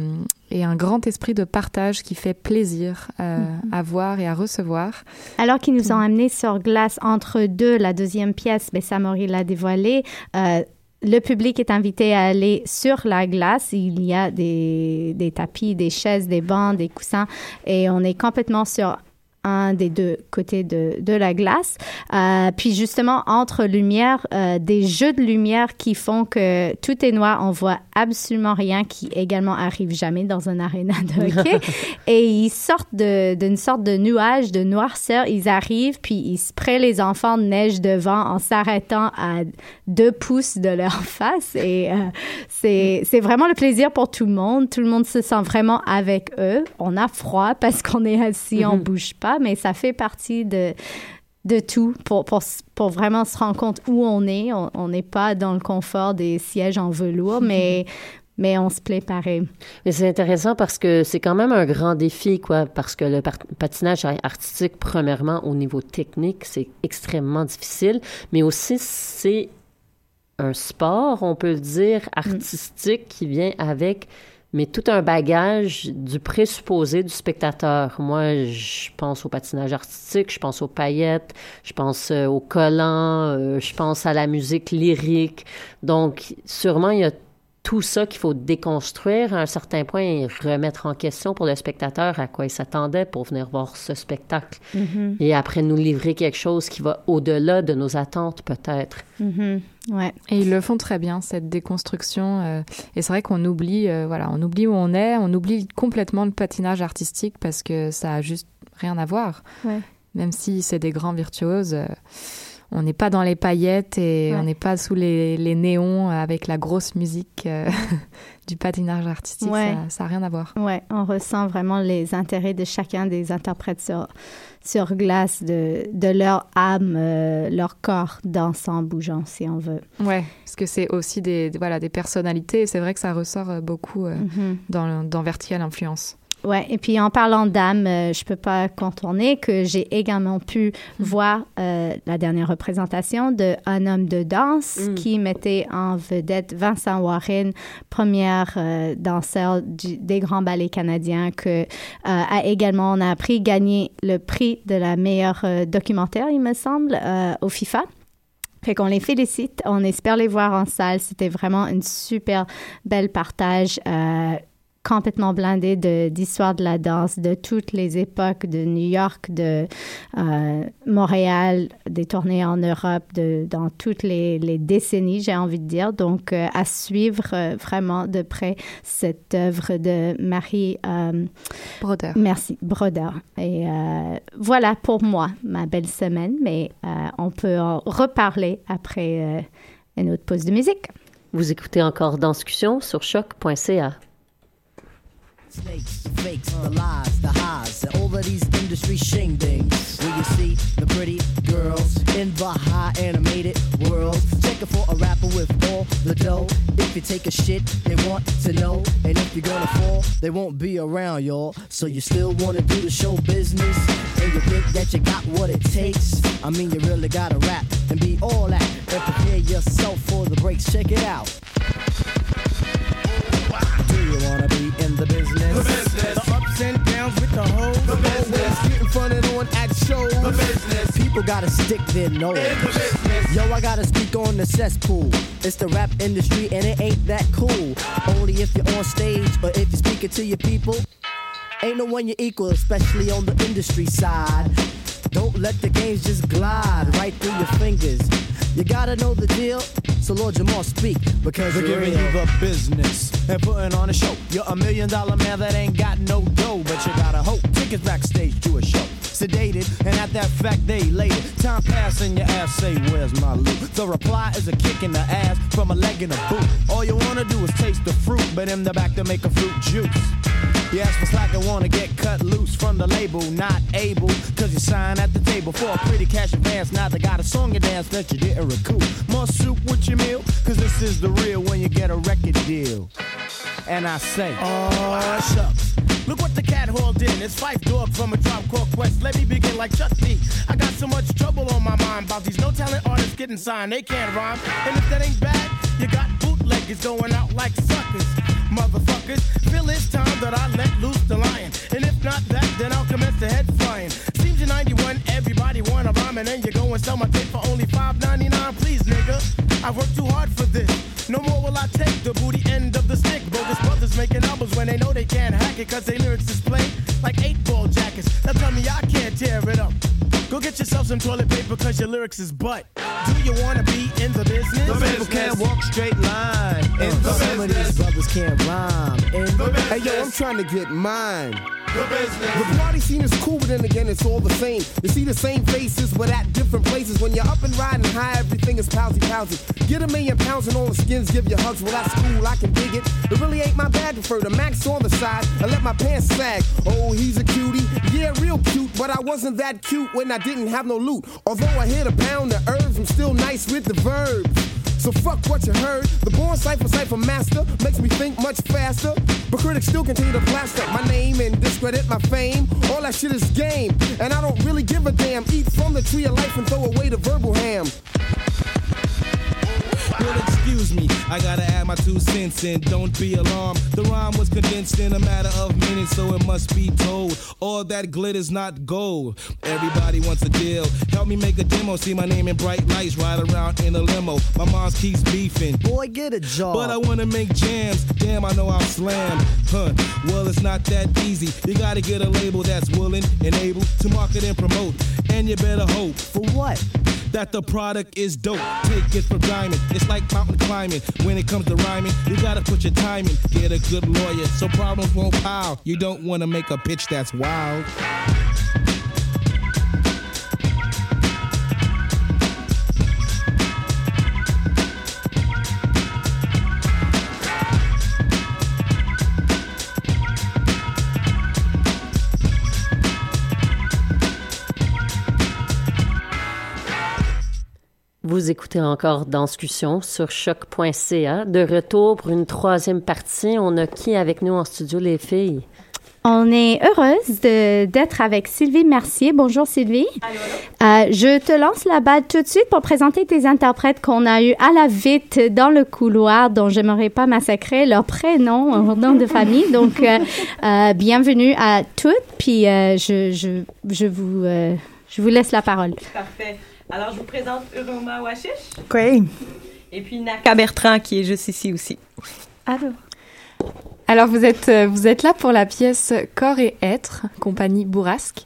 et un grand esprit de partage qui fait plaisir euh, Mhm. à voir et à recevoir. Alors qu'ils nous ont amenés sur glace entre deux, la deuxième pièce, mais Samori l'a dévoilé. euh, le public est invité à aller sur la glace. Il y a des, tapis, des chaises, des bancs, des coussins, et on est complètement sur un des deux côtés de, de la glace. Euh, puis justement, entre lumière, euh, des jeux de lumière qui font que tout est noir, on voit absolument rien, qui également arrive jamais dans un aréna de hockey. Et ils sortent d'une sorte de nuage de noirceur. Ils arrivent, puis ils spraient les enfants de neige devant en s'arrêtant à deux pouces de leur face. Et euh, c'est c'est vraiment le plaisir pour tout le monde. Tout le monde se sent vraiment avec eux. On a froid parce qu'on est assis, on Mhm. bouge pas, mais ça fait partie de de tout pour, pour, pour vraiment se rendre compte où on est. On n'est pas dans le confort des sièges en velours, mais, mais on se plaît pareil. Mais c'est intéressant parce que c'est quand même un grand défi, quoi, parce que le patinage artistique, premièrement, au niveau technique, c'est extrêmement difficile, mais aussi c'est un sport, on peut le dire, artistique qui vient avec mais tout un bagage du présupposé du spectateur. Moi, je pense au patinage artistique, je pense aux paillettes, je pense euh, aux collants, euh, je pense à la musique lyrique. Donc, sûrement, il y a tout ça qu'il faut déconstruire à un certain point et remettre en question pour le spectateur à quoi il s'attendait pour venir voir ce spectacle. Mhm. Et après nous livrer quelque chose qui va au-delà de nos attentes peut-être. Mhm. Ouais. Et ils le font très bien, cette déconstruction. euh, et c'est vrai qu'on oublie, euh, voilà, on oublie où on est, on oublie complètement le patinage artistique parce que ça a juste rien à voir. Ouais. Même si c'est des grands virtuoses, euh, on n'est pas dans les paillettes et Ouais. on n'est pas sous les, les néons avec la grosse musique euh, du patinage artistique. Ouais. Ça n'a rien à voir. Ouais, on ressent vraiment les intérêts de chacun des interprètes sur, sur glace, de, de leur âme, euh, leur corps dansant, bougeant, si on veut. Ouais, parce que c'est aussi des, voilà, des personnalités et c'est vrai que ça ressort euh, beaucoup euh, Mhm. dans, dans Vertical Influence. Ouais, et puis en parlant d'âme, euh, je peux pas contourner que j'ai également pu voir euh, la dernière représentation de Un homme de danse Mm. qui mettait en vedette Vincent Warren, première euh, danseur du- des grands ballets canadiens, que euh, a également, on a appris, gagné le prix de la meilleure documentaire, il me semble, au FIFA. Fait qu'on les félicite, on espère les voir en salle. C'était vraiment une super belle partage. Complètement blindé de- d'histoire de, la danse de toutes les époques, de New York, de euh, Montréal, des tournées en Europe, de, dans toutes les, les décennies, j'ai envie de dire. Donc, euh, à suivre euh, vraiment de près cette œuvre de Marie... euh, Broder. Merci, Broder. Et euh, voilà pour moi ma belle semaine, mais euh, on peut en reparler après euh, une autre pause de musique. Vous écoutez encore Danscussion sur choc.ca. Snakes, fakes, the lies, the highs, and all of these industry shingdings. Where you see the pretty girls in the high animated world. Checking for a rapper with all the dough. If you take a shit, they want to know. And if you're gonna fall, they won't be around, y'all. So you still wanna do the show business? And you think that you got what it takes? I mean, you really gotta rap and be all that. And prepare yourself for the breaks. Check it out. Do people gotta stick their nose. Yo, I gotta speak on the cesspool. It's the rap industry and it ain't that cool. Only if you're on stage or if you're speaking to your people. Ain't no one you equal, especially on the industry side. Don't let the games just glide right through your fingers. You gotta know the deal, so Lord Jamal speak because you're giving real. you the business and putting on a show. You're a million dollar man that ain't got no dough, but you gotta hope. Tickets backstage to a show. Sedated, and at that fact they elated. Time passing, your ass say, Where's my loot? The reply is a kick in the ass from a leg in a boot. All you wanna do is taste the fruit, but in the back to make a fruit juice. You ask for slack and wanna get cut loose from the label, not able, cause you sign at the table for a pretty cash advance. Now they got a song you dance that you didn't recoup. More soup with your meal, cause this is the real when you get a record deal. And I say, Oh, shucks. Look what the cat hauled in. It's Fife Dog from a drop called Quest. Let me begin like D. I got so much trouble on my mind about these no talent artists getting signed. They can't rhyme. And if that ain't bad, you got bootleggers going out like suckers. Motherfuckers, feel it's time that I let loose the lion. And if not that, then I'll commence the head flying. Seems in 91, everybody wanna rhyme, and then you go and sell my tape they can't hack it, cause they lyrics display like eight ball jackets. Now tell me I can't tear it up. Go get yourself some toilet paper, cause your lyrics is butt. Do you wanna be in the business? the people can't walk straight line. In the Some of these brothers can't rhyme. Hey yo, I'm trying to get mine. The party scene is cool, but then again, it's all the same. You see the same faces, but at different places. When you're up and riding high, everything is pousy pousy. Get a million pounds and all the skins give you hugs. Well, that's cool, I can dig it. It really ain't my bad. Prefer the max on the side. I let my pants sag. Oh, he's a cutie. Yeah, real cute, but I wasn't that cute when I didn't have no loot. Although I hit a pound of herbs, I'm still nice with the verbs. So fuck what you heard. The born cipher cipher master makes me think much faster. But critics still continue to plaster my name and discredit my fame. All that shit is game, and I don't really give a damn. Eat from the tree of life and throw away the verbal ham. Well, excuse me, I gotta add my two cents in. Don't be alarmed. The rhyme was condensed in a matter of minutes, so it must be told. All that glitter's not gold. Everybody wants a deal. Help me make a demo. See my name in bright lights. Ride around in a limo. My mom keeps beefing. Boy, get a job. But I wanna make jams. Damn, I know I'll slam. Huh. Well, it's not that easy. You gotta get a label that's willing and able to market and promote. And you better hope. For what? That the product is dope. Take it for diamond. It's like mountain climbing. When it comes to rhyming, you gotta put your time in. Get a good lawyer so problems won't pile. You don't wanna make a pitch that's wild. Vous écoutez encore Danscussion sur choc.ca. De retour pour une troisième partie. On a qui avec nous en studio, les filles? On est heureuse d'être avec Sylvie Mercier. Bonjour Sylvie. Euh, je te lance la balle tout de suite pour présenter tes interprètes qu'on a eu à la vite dans le couloir, dont j'aimerais pas massacrer leur prénom, leur nom de famille. Donc, euh, euh, bienvenue à toutes. Puis, euh, je, je, je, vous, euh, je vous laisse la parole. Parfait. Alors, je vous présente Uroma Washish. Oui. Et puis Naka Bertrand, qui est juste ici aussi. Alors. Alors vous êtes euh, vous êtes là pour la pièce Corps et être, compagnie Bourrasque.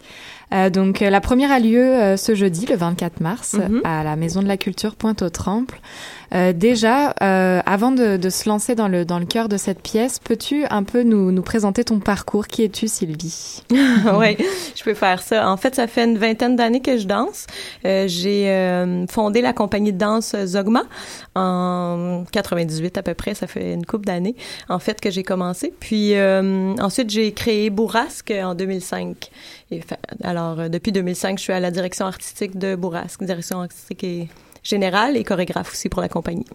Euh, donc euh, la première a lieu euh, ce jeudi, le 24 mars, Mhm. à la Maison de la Culture Pointe-aux-Trembles. Euh, déjà, euh, avant de, se lancer dans le dans le cœur de cette pièce, peux-tu un peu nous, nous présenter ton parcours? Qui es-tu, Sylvie? Oui, je peux faire ça. En fait, ça fait une vingtaine d'années que je danse. Euh, j'ai euh, fondé la compagnie de danse Zogma en 98 à peu près. Ça fait une couple d'années, en fait, que j'ai commencé. Puis ensuite, j'ai créé Bourrasque en 2005. Et fa- alors, depuis 2005, je suis à la direction artistique de Bourrasque, direction artistique et générale et chorégraphe aussi pour la compagnie.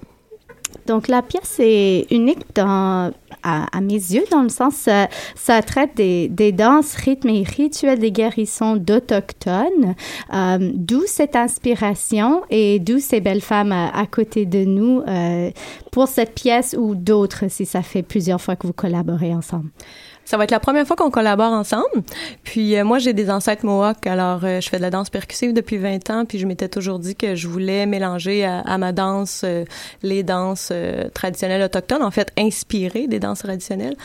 Donc, la pièce est unique à, mes yeux, dans le sens, euh, ça traite des, danses, rythmes et rituels des guérissons d'Autochtones. Euh, d'où cette inspiration et d'où ces belles femmes à, à côté de nous euh, pour cette pièce ou d'autres, si ça fait plusieurs fois que vous collaborez ensemble. Ça va être la première fois qu'on collabore ensemble. Puis euh, moi, j'ai des ancêtres Mohawk, alors euh, je fais de la danse percussive depuis 20 ans, puis je m'étais toujours dit que je voulais mélanger à, ma danse euh, les danses traditionnelles autochtones, en fait inspirées des danses traditionnelles.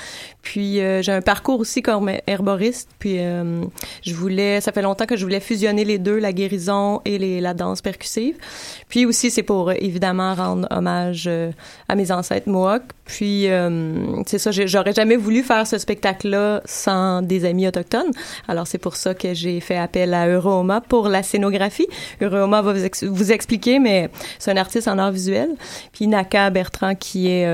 Puis euh, j'ai un parcours aussi comme herboriste, puis euh, je voulais, ça fait longtemps que je voulais fusionner les deux, la guérison et la danse percussive. Puis aussi, c'est pour euh, évidemment rendre hommage euh, à mes ancêtres Mohawk. Puis euh, c'est ça, j'aurais jamais voulu faire ce spectacle-là sans des amis autochtones. Alors c'est pour ça que j'ai fait appel à Eurooma pour la scénographie. Eurooma va vous, ex- vous expliquer, mais c'est un artiste en art visuel. Puis Naka Bertrand qui est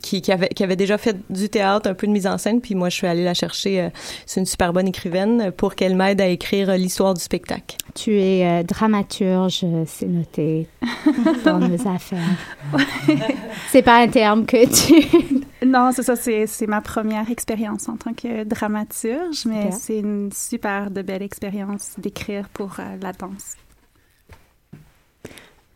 qui, qui avait déjà fait du théâtre, un peu de mise en scène. Puis moi je suis allée la chercher. euh, c'est une super bonne écrivaine pour qu'elle m'aide à écrire euh, l'histoire du spectacle. Tu es euh, dramaturge, euh, c'est noté dans nos affaires. c'est pas un terme que tu... Non, c'est ça, c'est c'est ma première expérience en tant que dramaturge, mais c'est une super de belle expérience d'écrire pour euh, la danse.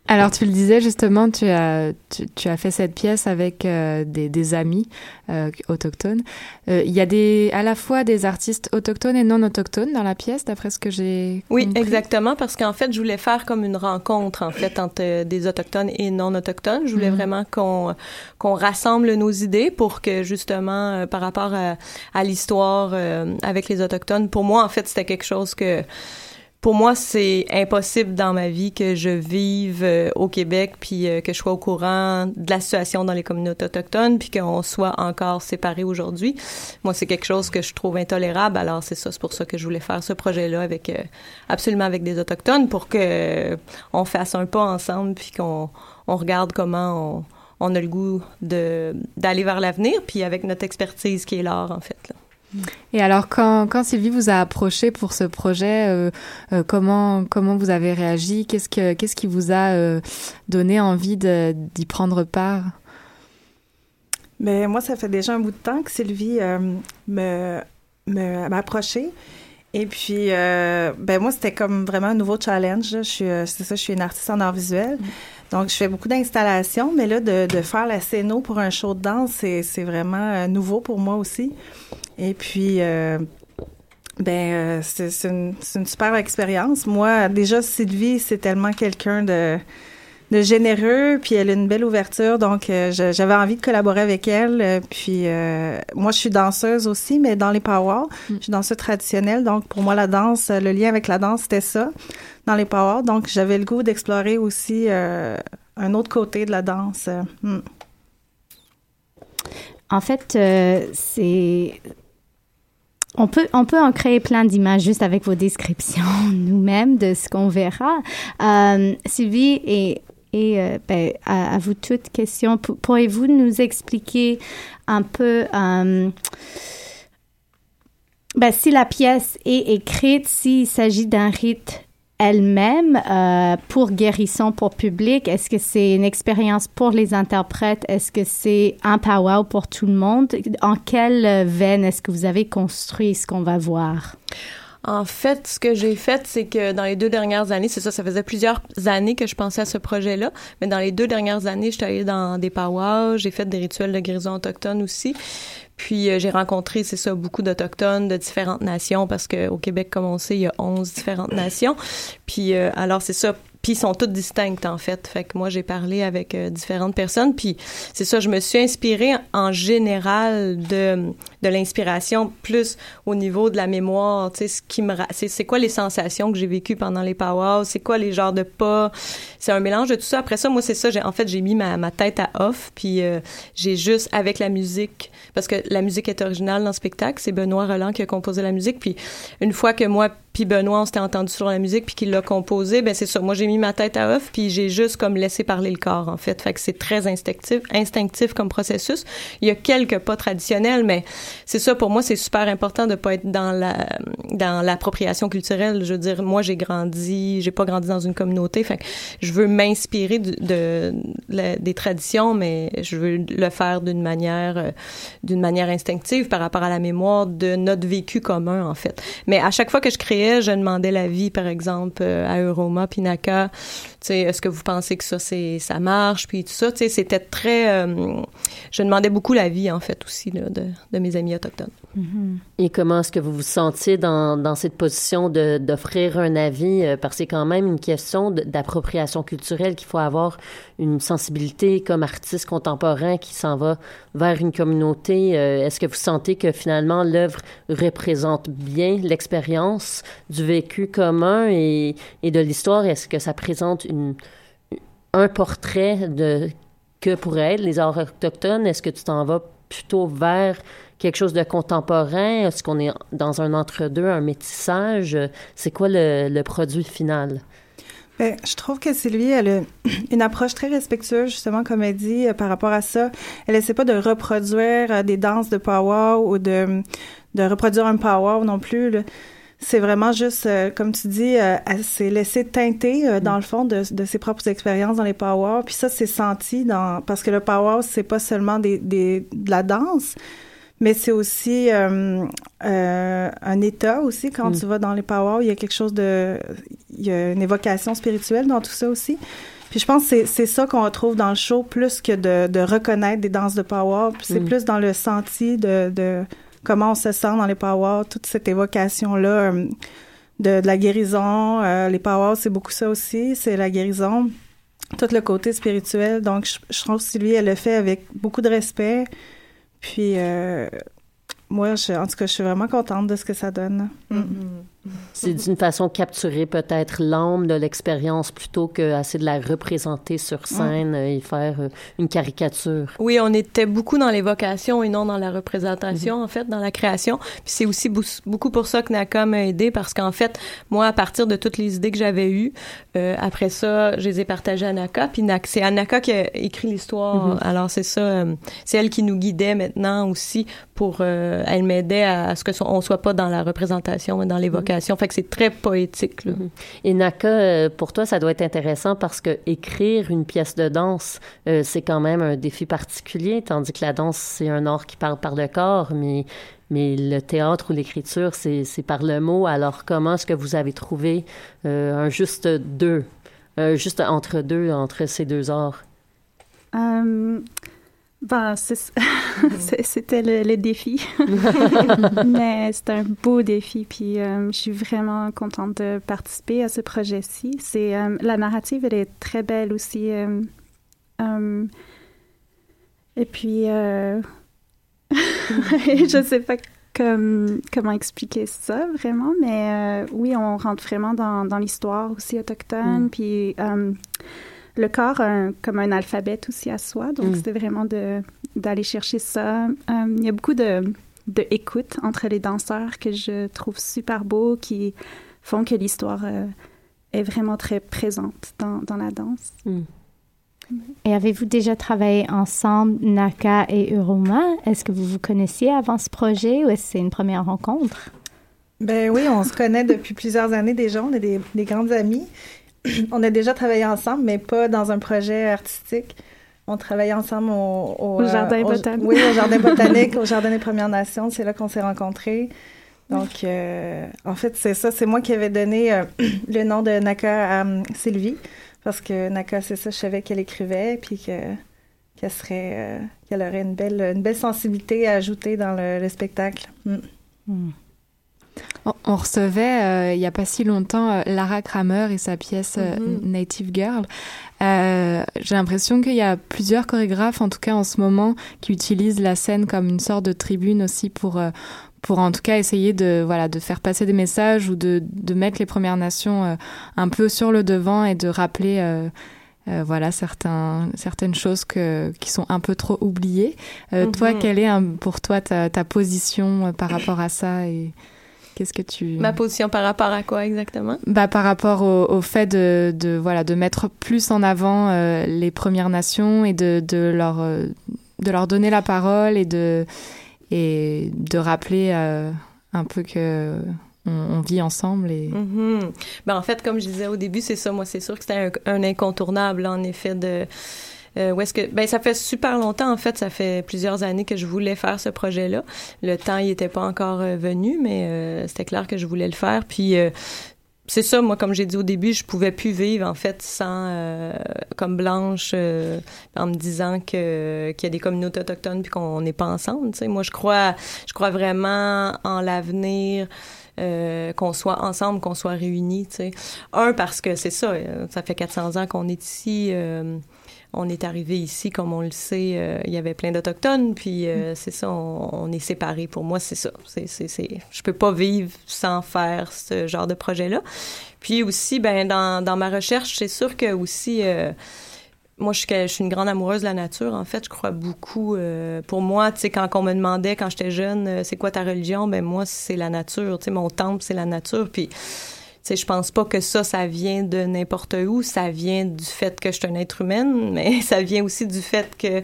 Alors, tu le disais justement, tu as, tu, tu as fait cette pièce avec euh, des, des amis euh, autochtones. Euh, Il y a des, à la fois des artistes autochtones et non autochtones dans la pièce, d'après ce que j'ai Oui, compris. exactement, parce qu'en fait, je voulais faire comme une rencontre, en fait, entre euh, des autochtones et non autochtones. Je voulais Mhm. vraiment qu'on qu'on rassemble nos idées pour que, justement, euh, par rapport à, à l'histoire euh, avec les autochtones, pour moi, en fait, c'était quelque chose que pour moi, c'est impossible dans ma vie que je vive euh, au Québec, puis euh, que je sois au courant de la situation dans les communautés autochtones, puis qu'on soit encore séparés aujourd'hui. Moi, c'est quelque chose que je trouve intolérable. Alors, c'est ça, c'est pour ça que je voulais faire ce projet-là avec euh, absolument avec des autochtones pour que euh, on fasse un pas ensemble, puis qu'on on regarde comment on, on a le goût de d'aller vers l'avenir, puis avec notre expertise qui est l'art, en fait. Et alors, quand, quand Sylvie vous a approché pour ce projet, euh, euh, comment, comment vous avez réagi? Qu'est-ce que qu'est-ce qui vous a euh, donné envie d'y prendre part? Mais moi, ça fait déjà un bout de temps que Sylvie me, me m'a approché. Et puis, ben moi, c'était comme vraiment un nouveau challenge. Je suis, c'est ça, je suis une artiste en art visuel. Donc, je fais beaucoup d'installations, mais là, de, de faire la scéno pour un show de danse, c'est, vraiment euh, nouveau pour moi aussi. Et puis, euh, ben, euh, c'est, une, c'est une super expérience. Moi, déjà, Sylvie, c'est tellement quelqu'un de, de généreux, puis elle a une belle ouverture, donc euh, j'avais envie de collaborer avec elle. euh, puis euh, moi, je suis danseuse aussi, mais dans les powwows, je suis danseuse traditionnelle, donc pour moi, la danse, le lien avec la danse, c'était ça, dans les powwows. Donc j'avais le goût d'explorer aussi un autre côté de la danse. hmm. En fait, c'est... On peut, on peut en créer plein d'images juste avec vos descriptions nous-mêmes de ce qu'on verra. Euh, Sylvie et, et euh, ben, à, vous toutes questions, pourriez-vous nous expliquer un peu euh, ben, si la pièce est écrite, s'il s'agit d'un rite elle-même euh, pour guérison pour public? Est-ce que c'est une expérience pour les interprètes? Est-ce que c'est un powwow pour tout le monde? En quelle veine est-ce que vous avez construit ce qu'on va voir? En fait, ce que j'ai fait, c'est que dans les deux dernières années, c'est ça, ça faisait plusieurs années que je pensais à ce projet-là, mais dans les deux dernières années, j'étais allée dans des powwows, j'ai fait des rituels de guérison autochtone aussi. Puis euh, j'ai rencontré, c'est ça, beaucoup d'Autochtones de différentes nations, parce qu'au Québec, comme on sait, il y a 11 différentes nations. Puis euh, alors, c'est ça. Puis sont toutes distinctes, en fait. Fait que moi, j'ai parlé avec euh, différentes personnes. Puis c'est ça, je me suis inspirée en général de, de l'inspiration, plus au niveau de la mémoire. Tu sais, ce qui me... C'est, quoi les sensations que j'ai vécues pendant les powwows? C'est quoi les genres de pas? C'est un mélange de tout ça. Après ça, moi, c'est ça. En fait, j'ai mis ma, ma tête à off. Puis euh, j'ai juste, avec la musique, parce que la musique est originale dans le spectacle, c'est Benoît Roland qui a composé la musique. Puis une fois que moi puis Benoît, on s'était entendu sur la musique puis qu'il l'a composé, ben c'est ça. Moi, j'ai mis ma tête à off puis j'ai juste comme laissé parler le corps, en fait. Fait que c'est très instinctif, instinctif comme processus. Il y a quelques pas traditionnels, mais c'est ça, pour moi, c'est super important de pas être dans la, dans l'appropriation culturelle. Je veux dire, moi, j'ai grandi, j'ai pas grandi dans une communauté. Fait que je veux m'inspirer de, de- des traditions, mais je veux le faire d'une manière, euh, d'une manière instinctive par rapport à la mémoire de notre vécu commun, en fait. Mais à chaque fois que je créais je demandais l'avis, par exemple, euh, à Euroma, Pinaka. Tu sais, est-ce que vous pensez que ça, c'est, ça marche, puis tout ça. Tu sais, c'était très. euh, je demandais beaucoup l'avis, en fait, aussi, de, mes amis autochtones. Et comment est-ce que vous vous sentiez dans, dans cette position de- d'offrir un avis? euh, Parce que c'est quand même une question d'appropriation culturelle qu'il faut avoir une sensibilité comme artiste contemporain qui s'en va vers une communauté. Euh, Est-ce que vous sentez que finalement l'œuvre représente bien l'expérience du vécu commun et, de l'histoire? Est-ce que ça présente un portrait de que pourraient être les arts autochtones? Est-ce que tu t'en vas plutôt vers quelque chose de contemporain? Est-ce qu'on est dans un entre-deux, un métissage? C'est quoi le produit final? Ben, je trouve que Sylvie, elle a une approche très respectueuse, justement, comme elle dit, euh, par rapport à ça. Elle essaie pas de reproduire euh, des danses de power ou de, de reproduire un power non plus. là. C'est vraiment juste, euh, comme tu dis, euh, elle s'est laissée teinter, euh, dans le fond, de, de ses propres expériences dans les power. Puis ça, c'est senti dans... Parce que le power, c'est pas seulement des, des, de la danse, mais c'est aussi euh, euh, un état aussi. Quand Mm. tu vas dans les powwows il y a quelque chose de il y a une évocation spirituelle dans tout ça aussi. Puis je pense que c'est- c'est ça qu'on retrouve dans le show plus que de, de reconnaître des danses de powwow c'est Mm. plus dans le senti de, de comment on se sent dans les powwows. Toute cette évocation là de, de la guérison Euh, les powwows c'est beaucoup ça aussi. C'est la guérison. Tout le côté spirituel. Donc je, je trouve que Sylvie elle le fait avec beaucoup de respect puis, euh, moi, en tout cas, je suis vraiment contente de ce que ça donne. Mm. C'est d'une façon capturer peut-être l'âme de l'expérience plutôt que essayer de la représenter sur scène euh, et faire euh, une caricature. Oui, on était beaucoup dans l'évocation et non dans la représentation, en fait, dans la création. Puis c'est aussi beaucoup pour ça que NACA m'a aidé parce qu'en fait, moi, à partir de toutes les idées que j'avais eues, euh, après ça, je les ai partagées à NACA. Puis c'est Anaka qui a écrit l'histoire. Mhm. Alors c'est ça, euh, c'est elle qui nous guidait maintenant aussi pour, euh, elle m'aidait à, à ce que so- on soit pas dans la représentation, mais dans l'évocation. Fait que c'est très poétique. Là. Et Naka, euh, pour toi, ça doit être intéressant parce que écrire une pièce de danse, euh, c'est quand même un défi particulier, tandis que la danse, c'est un art qui parle par le corps, mais, mais le théâtre ou l'écriture, c'est par le mot. Alors, comment est-ce que vous avez trouvé euh, un juste deux, un juste entre deux, entre ces deux arts? Euh, ben, c'est- c'était le, le défi. Mais c'est un beau défi. Puis euh, je suis vraiment contente de participer à ce projet-ci. C'est euh, la narrative, elle est très belle aussi. euh, et puis, je sais pas comme, comment expliquer ça vraiment, mais oui, on rentre vraiment dans, dans l'histoire aussi autochtone. Mm. Puis le corps a un- comme un alphabet aussi à soi, donc Mm. c'était vraiment de d'aller chercher ça. Euh, Il y a beaucoup de, de écoute entre les danseurs que je trouve super beau, qui font que l'histoire euh, est vraiment très présente dans, dans la danse. Et avez-vous déjà travaillé ensemble, Naka et Uroma? Est-ce que vous vous connaissiez avant ce projet ou est-ce que c'est une première rencontre? Ben oui, on se connaît depuis plusieurs années déjà. On est des, des grandes amies. on a déjà travaillé ensemble, mais pas dans un projet artistique. On travaillait ensemble au, Au Jardin botanique. Oui, au Jardin botanique, au Jardin des Premières Nations. C'est là qu'on s'est rencontrés. Donc, euh, en fait, c'est ça. C'est moi qui avais donné euh, le nom de Naka à euh, Sylvie. Parce que Naka, c'est ça, je savais qu'elle écrivait, puis que qu'elle serait, euh, qu'elle aurait une belle, une belle sensibilité à ajouter dans le, le spectacle. Mm. On, on recevait euh, il n'y a pas si longtemps euh, Lara Kramer et sa pièce euh, Mhm. Native Girl. Euh, J'ai l'impression qu'il y a plusieurs chorégraphes, en tout cas en ce moment, qui utilisent la scène comme une sorte de tribune aussi pour pour en tout cas essayer de voilà de faire passer des messages ou de, de mettre les Premières Nations un peu sur le devant et de rappeler euh, voilà certains certaines choses que qui sont un peu trop oubliées. Euh, Toi, Mhm. quelle est un- pour toi ta, ta position euh, par rapport à ça et qu'est-ce que tu Ma position par rapport à quoi exactement? bah, par rapport au, au fait de, de voilà de mettre plus en avant euh, les Premières Nations et de, de leur euh, de leur donner la parole et de et de rappeler euh, un peu que on, on vit ensemble et. Ben, en fait, comme je disais au début, c'est ça. Moi, c'est sûr que c'était un, un incontournable, en effet, de Euh, où est-ce que ben ça fait super longtemps en fait, ça fait plusieurs années que je voulais faire ce projet-là. Le temps il était pas encore euh, venu, mais euh, c'était clair que je voulais le faire. Puis euh, c'est ça, moi, comme j'ai dit au début, je pouvais plus vivre en fait sans, euh, comme blanche, euh, en me disant que qu'il y a des communautés autochtones puis qu'on n'est pas ensemble. Tu sais, moi, je crois, je crois vraiment en l'avenir. euh, qu'on soit ensemble, qu'on soit réunis, tu sais. Un, parce que c'est ça, euh, ça fait 400 ans qu'on est ici, euh, on est arrivé ici, comme on le sait, euh, il y avait plein d'Autochtones, puis euh, c'est ça, on, on est séparés. Pour moi, c'est ça. C'est, c'est, c'est, je peux pas vivre sans faire ce genre de projet-là. Puis aussi, ben dans, dans ma recherche, c'est sûr que aussi... euh, moi, je suis, que- je suis une grande amoureuse de la nature. En fait, je crois beaucoup. euh, pour moi, tu sais, quand on me demandait quand j'étais jeune, euh, c'est quoi ta religion, ben moi, c'est la nature. Tu sais, mon temple, c'est la nature. Puis, sais, je pense pas que ça, ça vient de n'importe où. Ça vient du fait que je suis un être humaine, mais ça vient aussi du fait que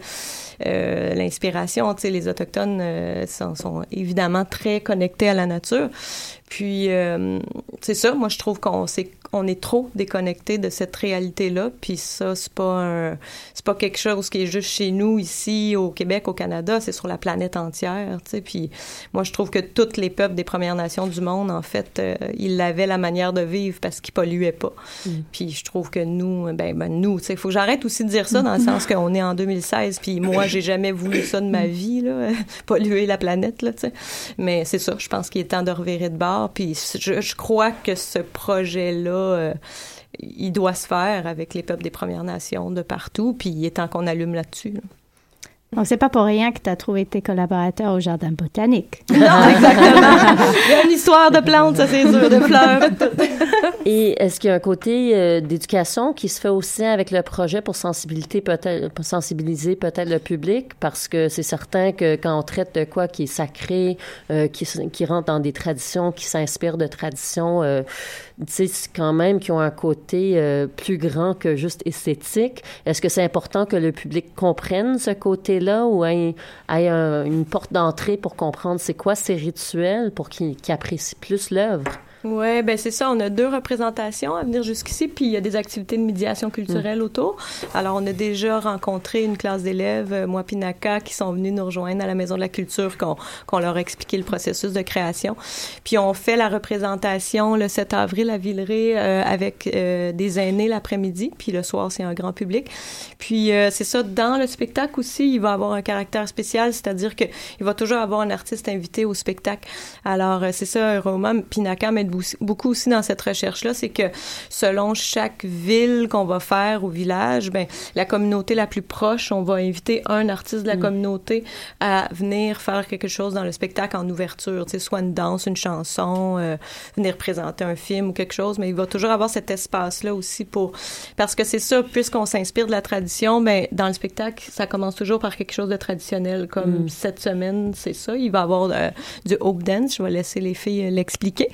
euh, l'inspiration, tu sais, les autochtones euh, sont, sont évidemment très connectés à la nature. Puis euh, c'est ça, moi je trouve qu'on s'est- on est trop déconnecté de cette réalité-là. Puis ça, c'est pas un, c'est pas quelque chose qui est juste chez nous ici au Québec, au Canada, c'est sur la planète entière. Tu sais, puis moi je trouve que tous les peuples des Premières Nations du monde, en fait, euh, ils avaient la manière de vivre parce qu'ils polluaient pas. Puis je trouve que nous, ben, ben nous, tu sais, faut que j'arrête aussi de dire ça dans le sens qu'on est en 2016. Puis moi, j'ai jamais voulu ça de ma vie, là, polluer la planète, là, tu. Mais c'est ça, je pense qu'il est temps de revirer de bord. Puis je, crois que ce projet-là, euh, il doit se faire avec les peuples des Premières Nations de partout. Puis il est temps qu'on allume là-dessus. là. Donc, c'est pas pour rien que tu as trouvé tes collaborateurs au Jardin botanique. Non, exactement. Il y a une histoire de plantes, ça c'est sûr, de fleurs. Et est-ce qu'il y a un côté euh, d'éducation qui se fait aussi avec le projet pour sensibiliser peut-être, pour sensibiliser peut-être le public? Parce que c'est certain que quand on traite de quoi qui est sacré, euh, qui, s- qui rentre dans des traditions, qui s'inspire de traditions, euh, quand même qui ont un côté euh, plus grand que juste esthétique. Est-ce que c'est important que le public comprenne ce côté-là ou ait, ait un- une porte d'entrée pour comprendre c'est quoi ces rituels pour qu'ils apprécient plus l'œuvre? Ouais, ben c'est ça. On a deux représentations à venir jusqu'ici, puis il y a des activités de médiation culturelle autour. Alors, on a déjà rencontré une classe d'élèves, euh, moi puis Naka, qui sont venus nous rejoindre à la Maison de la Culture, qu'on qu'on leur a expliqué le processus de création. Puis on fait la représentation le 7 avril à Villeray euh, avec euh, des aînés l'après-midi, puis le soir c'est un grand public. Puis euh, c'est ça, dans le spectacle aussi, il va avoir un caractère spécial, c'est-à-dire que il va toujours avoir un artiste invité au spectacle. Alors euh, c'est ça, Roma Pinaka bou- beaucoup aussi dans cette recherche-là, c'est que selon chaque ville qu'on va faire ou village, ben la communauté la plus proche, on va inviter un artiste de la communauté à venir faire quelque chose dans le spectacle en ouverture, tu sais, soit une danse, une chanson, euh, venir présenter un film ou quelque chose, mais il va toujours avoir cet espace-là aussi pour parce que c'est ça, puisqu'on s'inspire de la tradition, ben dans le spectacle, ça commence toujours par quelque chose de traditionnel, comme Mm. cette semaine, c'est ça, il va y avoir euh, du hope dance, je vais laisser les filles euh, l'expliquer,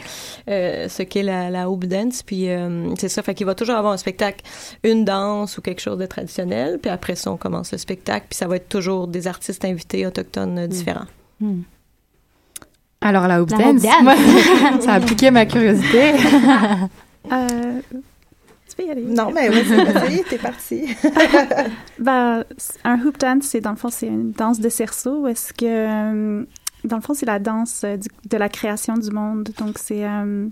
euh, ce qu'est la, la hope dance, puis euh, c'est ça, fait qu'il va toujours avoir un spectacle, une danse ou quelque chose de traditionnel, puis après ça, on commence le spectacle, puis ça va être toujours des artistes invités autochtones euh, différents. Alors, la hoop La dance, hoop dance. moi, ça a piqué ma curiosité. Euh, tu peux y aller. Non, mais vas-y, vas-y, t'es partie. ben, un hoop dance, c'est dans le fond, c'est une danse de cerceau. Est-ce que, euh, dans le fond, c'est la danse euh, de la création du monde. Donc, c'est euh,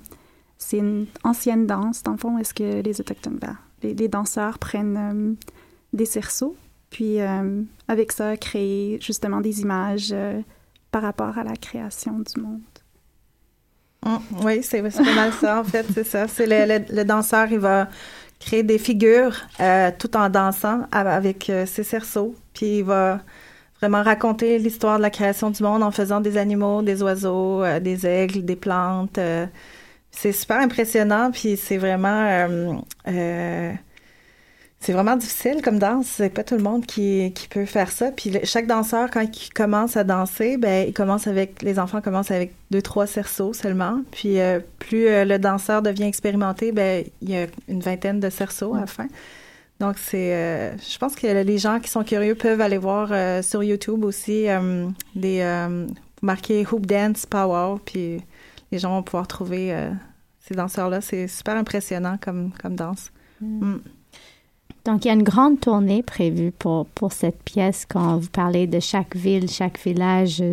une ancienne danse. Dans le fond, est-ce que les autochtones, ben, les, danseurs prennent euh, des cerceaux, puis avec ça, créer justement des images par rapport à la création du monde. Mm, oui, c'est pas mal ça, en fait, c'est ça. C'est le, le- danseur, il va créer des figures tout en dansant avec ses cerceaux, puis il va vraiment raconter l'histoire de la création du monde en faisant des animaux, des oiseaux, euh, des aigles, des plantes. euh. c'est super impressionnant, puis c'est vraiment... euh, c'est vraiment difficile comme danse. C'est pas tout le monde qui, qui peut faire ça. Puis le- chaque danseur, quand il commence à danser, ben il commence avec les enfants commencent avec deux trois cerceaux seulement. Puis plus le danseur devient expérimenté, ben il y a une vingtaine de cerceaux à la fin. Donc c'est, euh, je pense que les gens qui sont curieux peuvent aller voir euh, sur YouTube aussi euh, des euh, marquer Hoop Dance Power, puis les gens vont pouvoir trouver ces danseurs là. C'est super impressionnant comme comme danse. Mm. Donc, il y a une grande tournée prévue pour, pour cette pièce quand vous parlez de chaque ville, chaque village,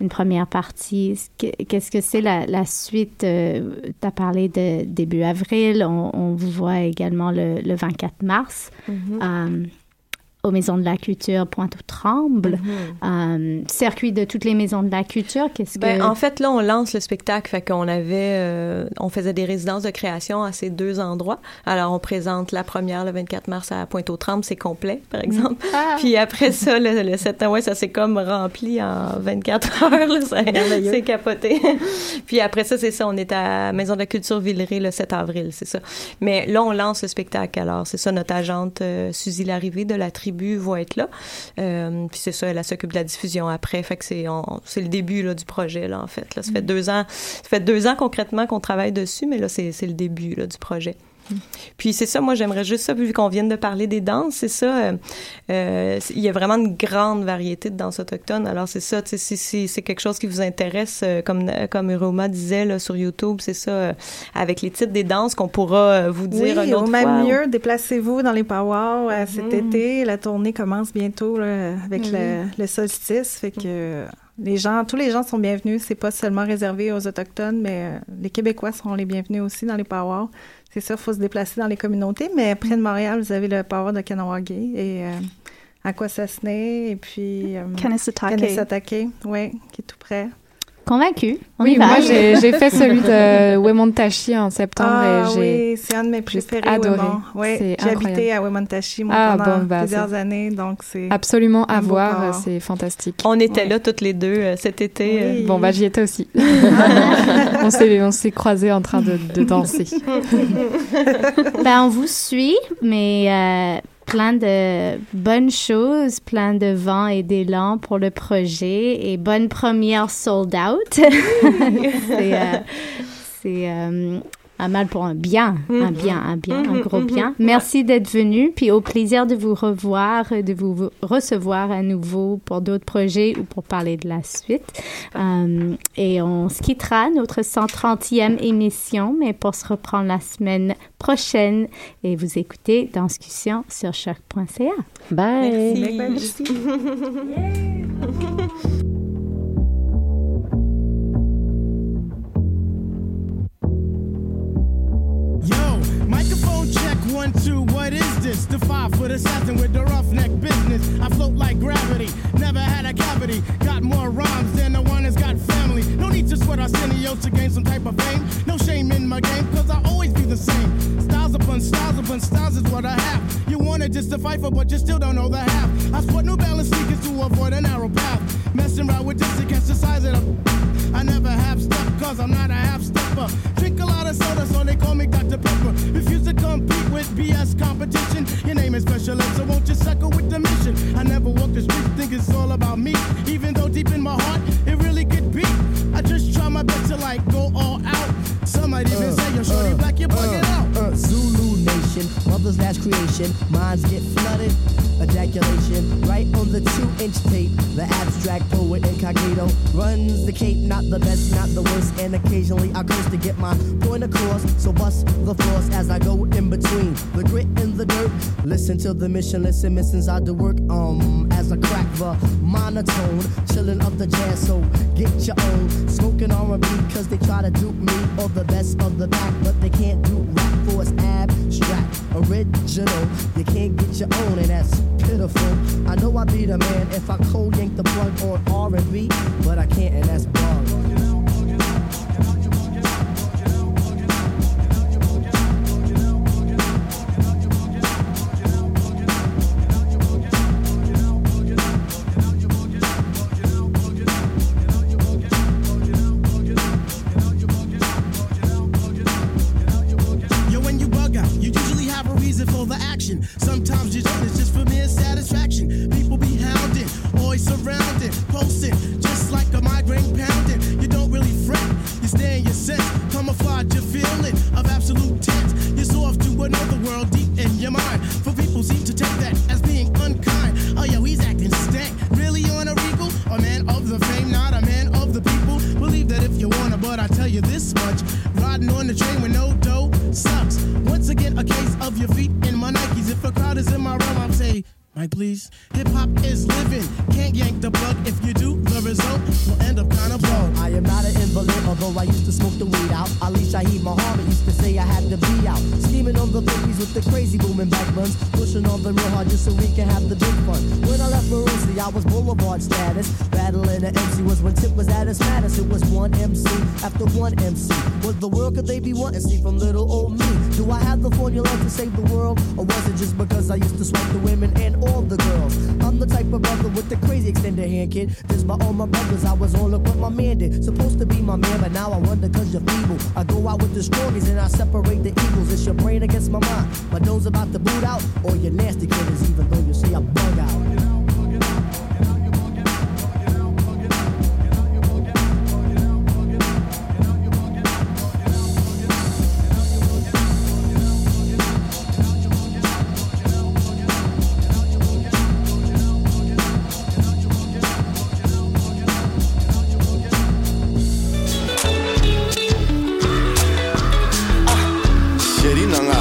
une première partie. Que- Qu'est-ce que c'est la, la suite? tu as parlé de début avril. On, on vous voit également le, le 24 mars. euh, aux Maisons de la Culture Pointe-aux-Trembles, euh, circuit de toutes les Maisons de la Culture. Qu'est-ce que Ben, en fait, là, on lance le spectacle. Fait qu'on avait, euh, on faisait des résidences de création à ces deux endroits. Alors, on présente la première le 24 mars à Pointe-aux-Trembles, c'est complet, par exemple. Ah. Puis après ça, le, le 7 ouais, ça s'est comme rempli en 24 heures. C'est capoté. Puis après ça, c'est ça, on est à Maison de la Culture Villeray le 7 avril, c'est ça. Mais là, on lance le spectacle. Alors, c'est ça, notre agente euh, Suzy Larrivée de la tribu va être là. Euh, puis c'est ça, elle, s'occupe de la diffusion après. Fait que c'est le début là, du projet, là, en fait. Là, ça fait deux ans, ça fait deux ans concrètement qu'on travaille dessus, mais là, c'est c'est le début là, du projet. Puis c'est ça, moi j'aimerais juste ça, vu qu'on vient de parler des danses, c'est ça, euh, euh, il y a vraiment une grande variété de danses autochtones. Alors c'est ça, tu sais, si, si c'est quelque chose qui vous intéresse, euh, comme comme Roma disait là, sur YouTube, c'est ça, euh, avec les titres des danses qu'on pourra vous dire oui, un autre au même fois. mieux, déplacez-vous dans les powwows euh, cet Mhm. été. La tournée commence bientôt là, avec le, le solstice. Fait que les gens, tous les gens sont bienvenus. C'est pas seulement réservé aux Autochtones, mais les Québécois seront les bienvenus aussi dans les powwows. C'est ça, il faut se déplacer dans les communautés. Mais près de Montréal, vous avez le powwow de Kanawagé et euh, Aquasasne et puis... Euh, Kanesatake. Kanesatake, oui, qui est tout près. Convaincu. On Oui, y va. moi j'ai j'ai fait celui de Wemontachi en septembre Ah et j'ai oui, c'est un de mes préférés, adoré. C'est j'ai incroyable. habité à Wemontachi moi, Ah, pendant bon, bah, plusieurs c'est années, donc c'est absolument à voir, corps. c'est fantastique. On était là toutes les deux euh, cet été. euh. Bon bah j'y étais aussi. on s'est on s'est croisés en train de, de danser. ben, on vous suit, mais euh, plein de bonnes choses, plein de vent et d'élan pour le projet et bonne première sold out. c'est euh, euh, un mal pour un bien, un bien, un bien, un gros bien. Merci d'être venu, puis au plaisir de vous revoir, de vous recevoir à nouveau pour d'autres projets ou pour parler de la suite. Euh, et on se quittera, notre 130e émission, mais pour se reprendre la semaine prochaine et vous écoutez Danscussion sur choc.ca. Bye. Merci. Yo, five foot assassin with the roughneck business. I float like gravity, never had a cavity. Got more rhymes than the one that's got family. No need to sweat Arsenio to gain some type of fame. No shame in my game, cause I always be the same. Styles upon styles upon styles is what I have. You wanna just fight for, but you still don't know the half. I sport New Balance avoid a narrow path. Messing around with this against the size of the. I never have step cause I'm not a half stepper. Drink a lot of soda, so they call me Dr. Pepper. Refuse to compete with BS competition. Your name is special ed, so won't you suckle with the mission? I never walk the street, think it's all about me. Even though deep in my heart, it really could be. I just try my best to like go all out. Some might even say, yo, shorty black, you're bugging out. Uh, Zulu Nation, mother's last creation, minds get flooded. Ejaculation, right on the two inch tape. The abstract poet incognito runs the cape, not the best, not the worst. And occasionally I curse to get my point across. So bust the floors as I go in between the grit and the dirt. Listen to the mission, listen, missions I do work. Um, as I crack the monotone, chilling up the jazz. So get your own, smoking R&B, cause they try to dupe me or the best of the back, but they can't do rap for it's abstract, original. You can't get your own, and that's pitiful. I know I'd be the man if I cold yank the plug on R&B, but I can't, and that's wrong.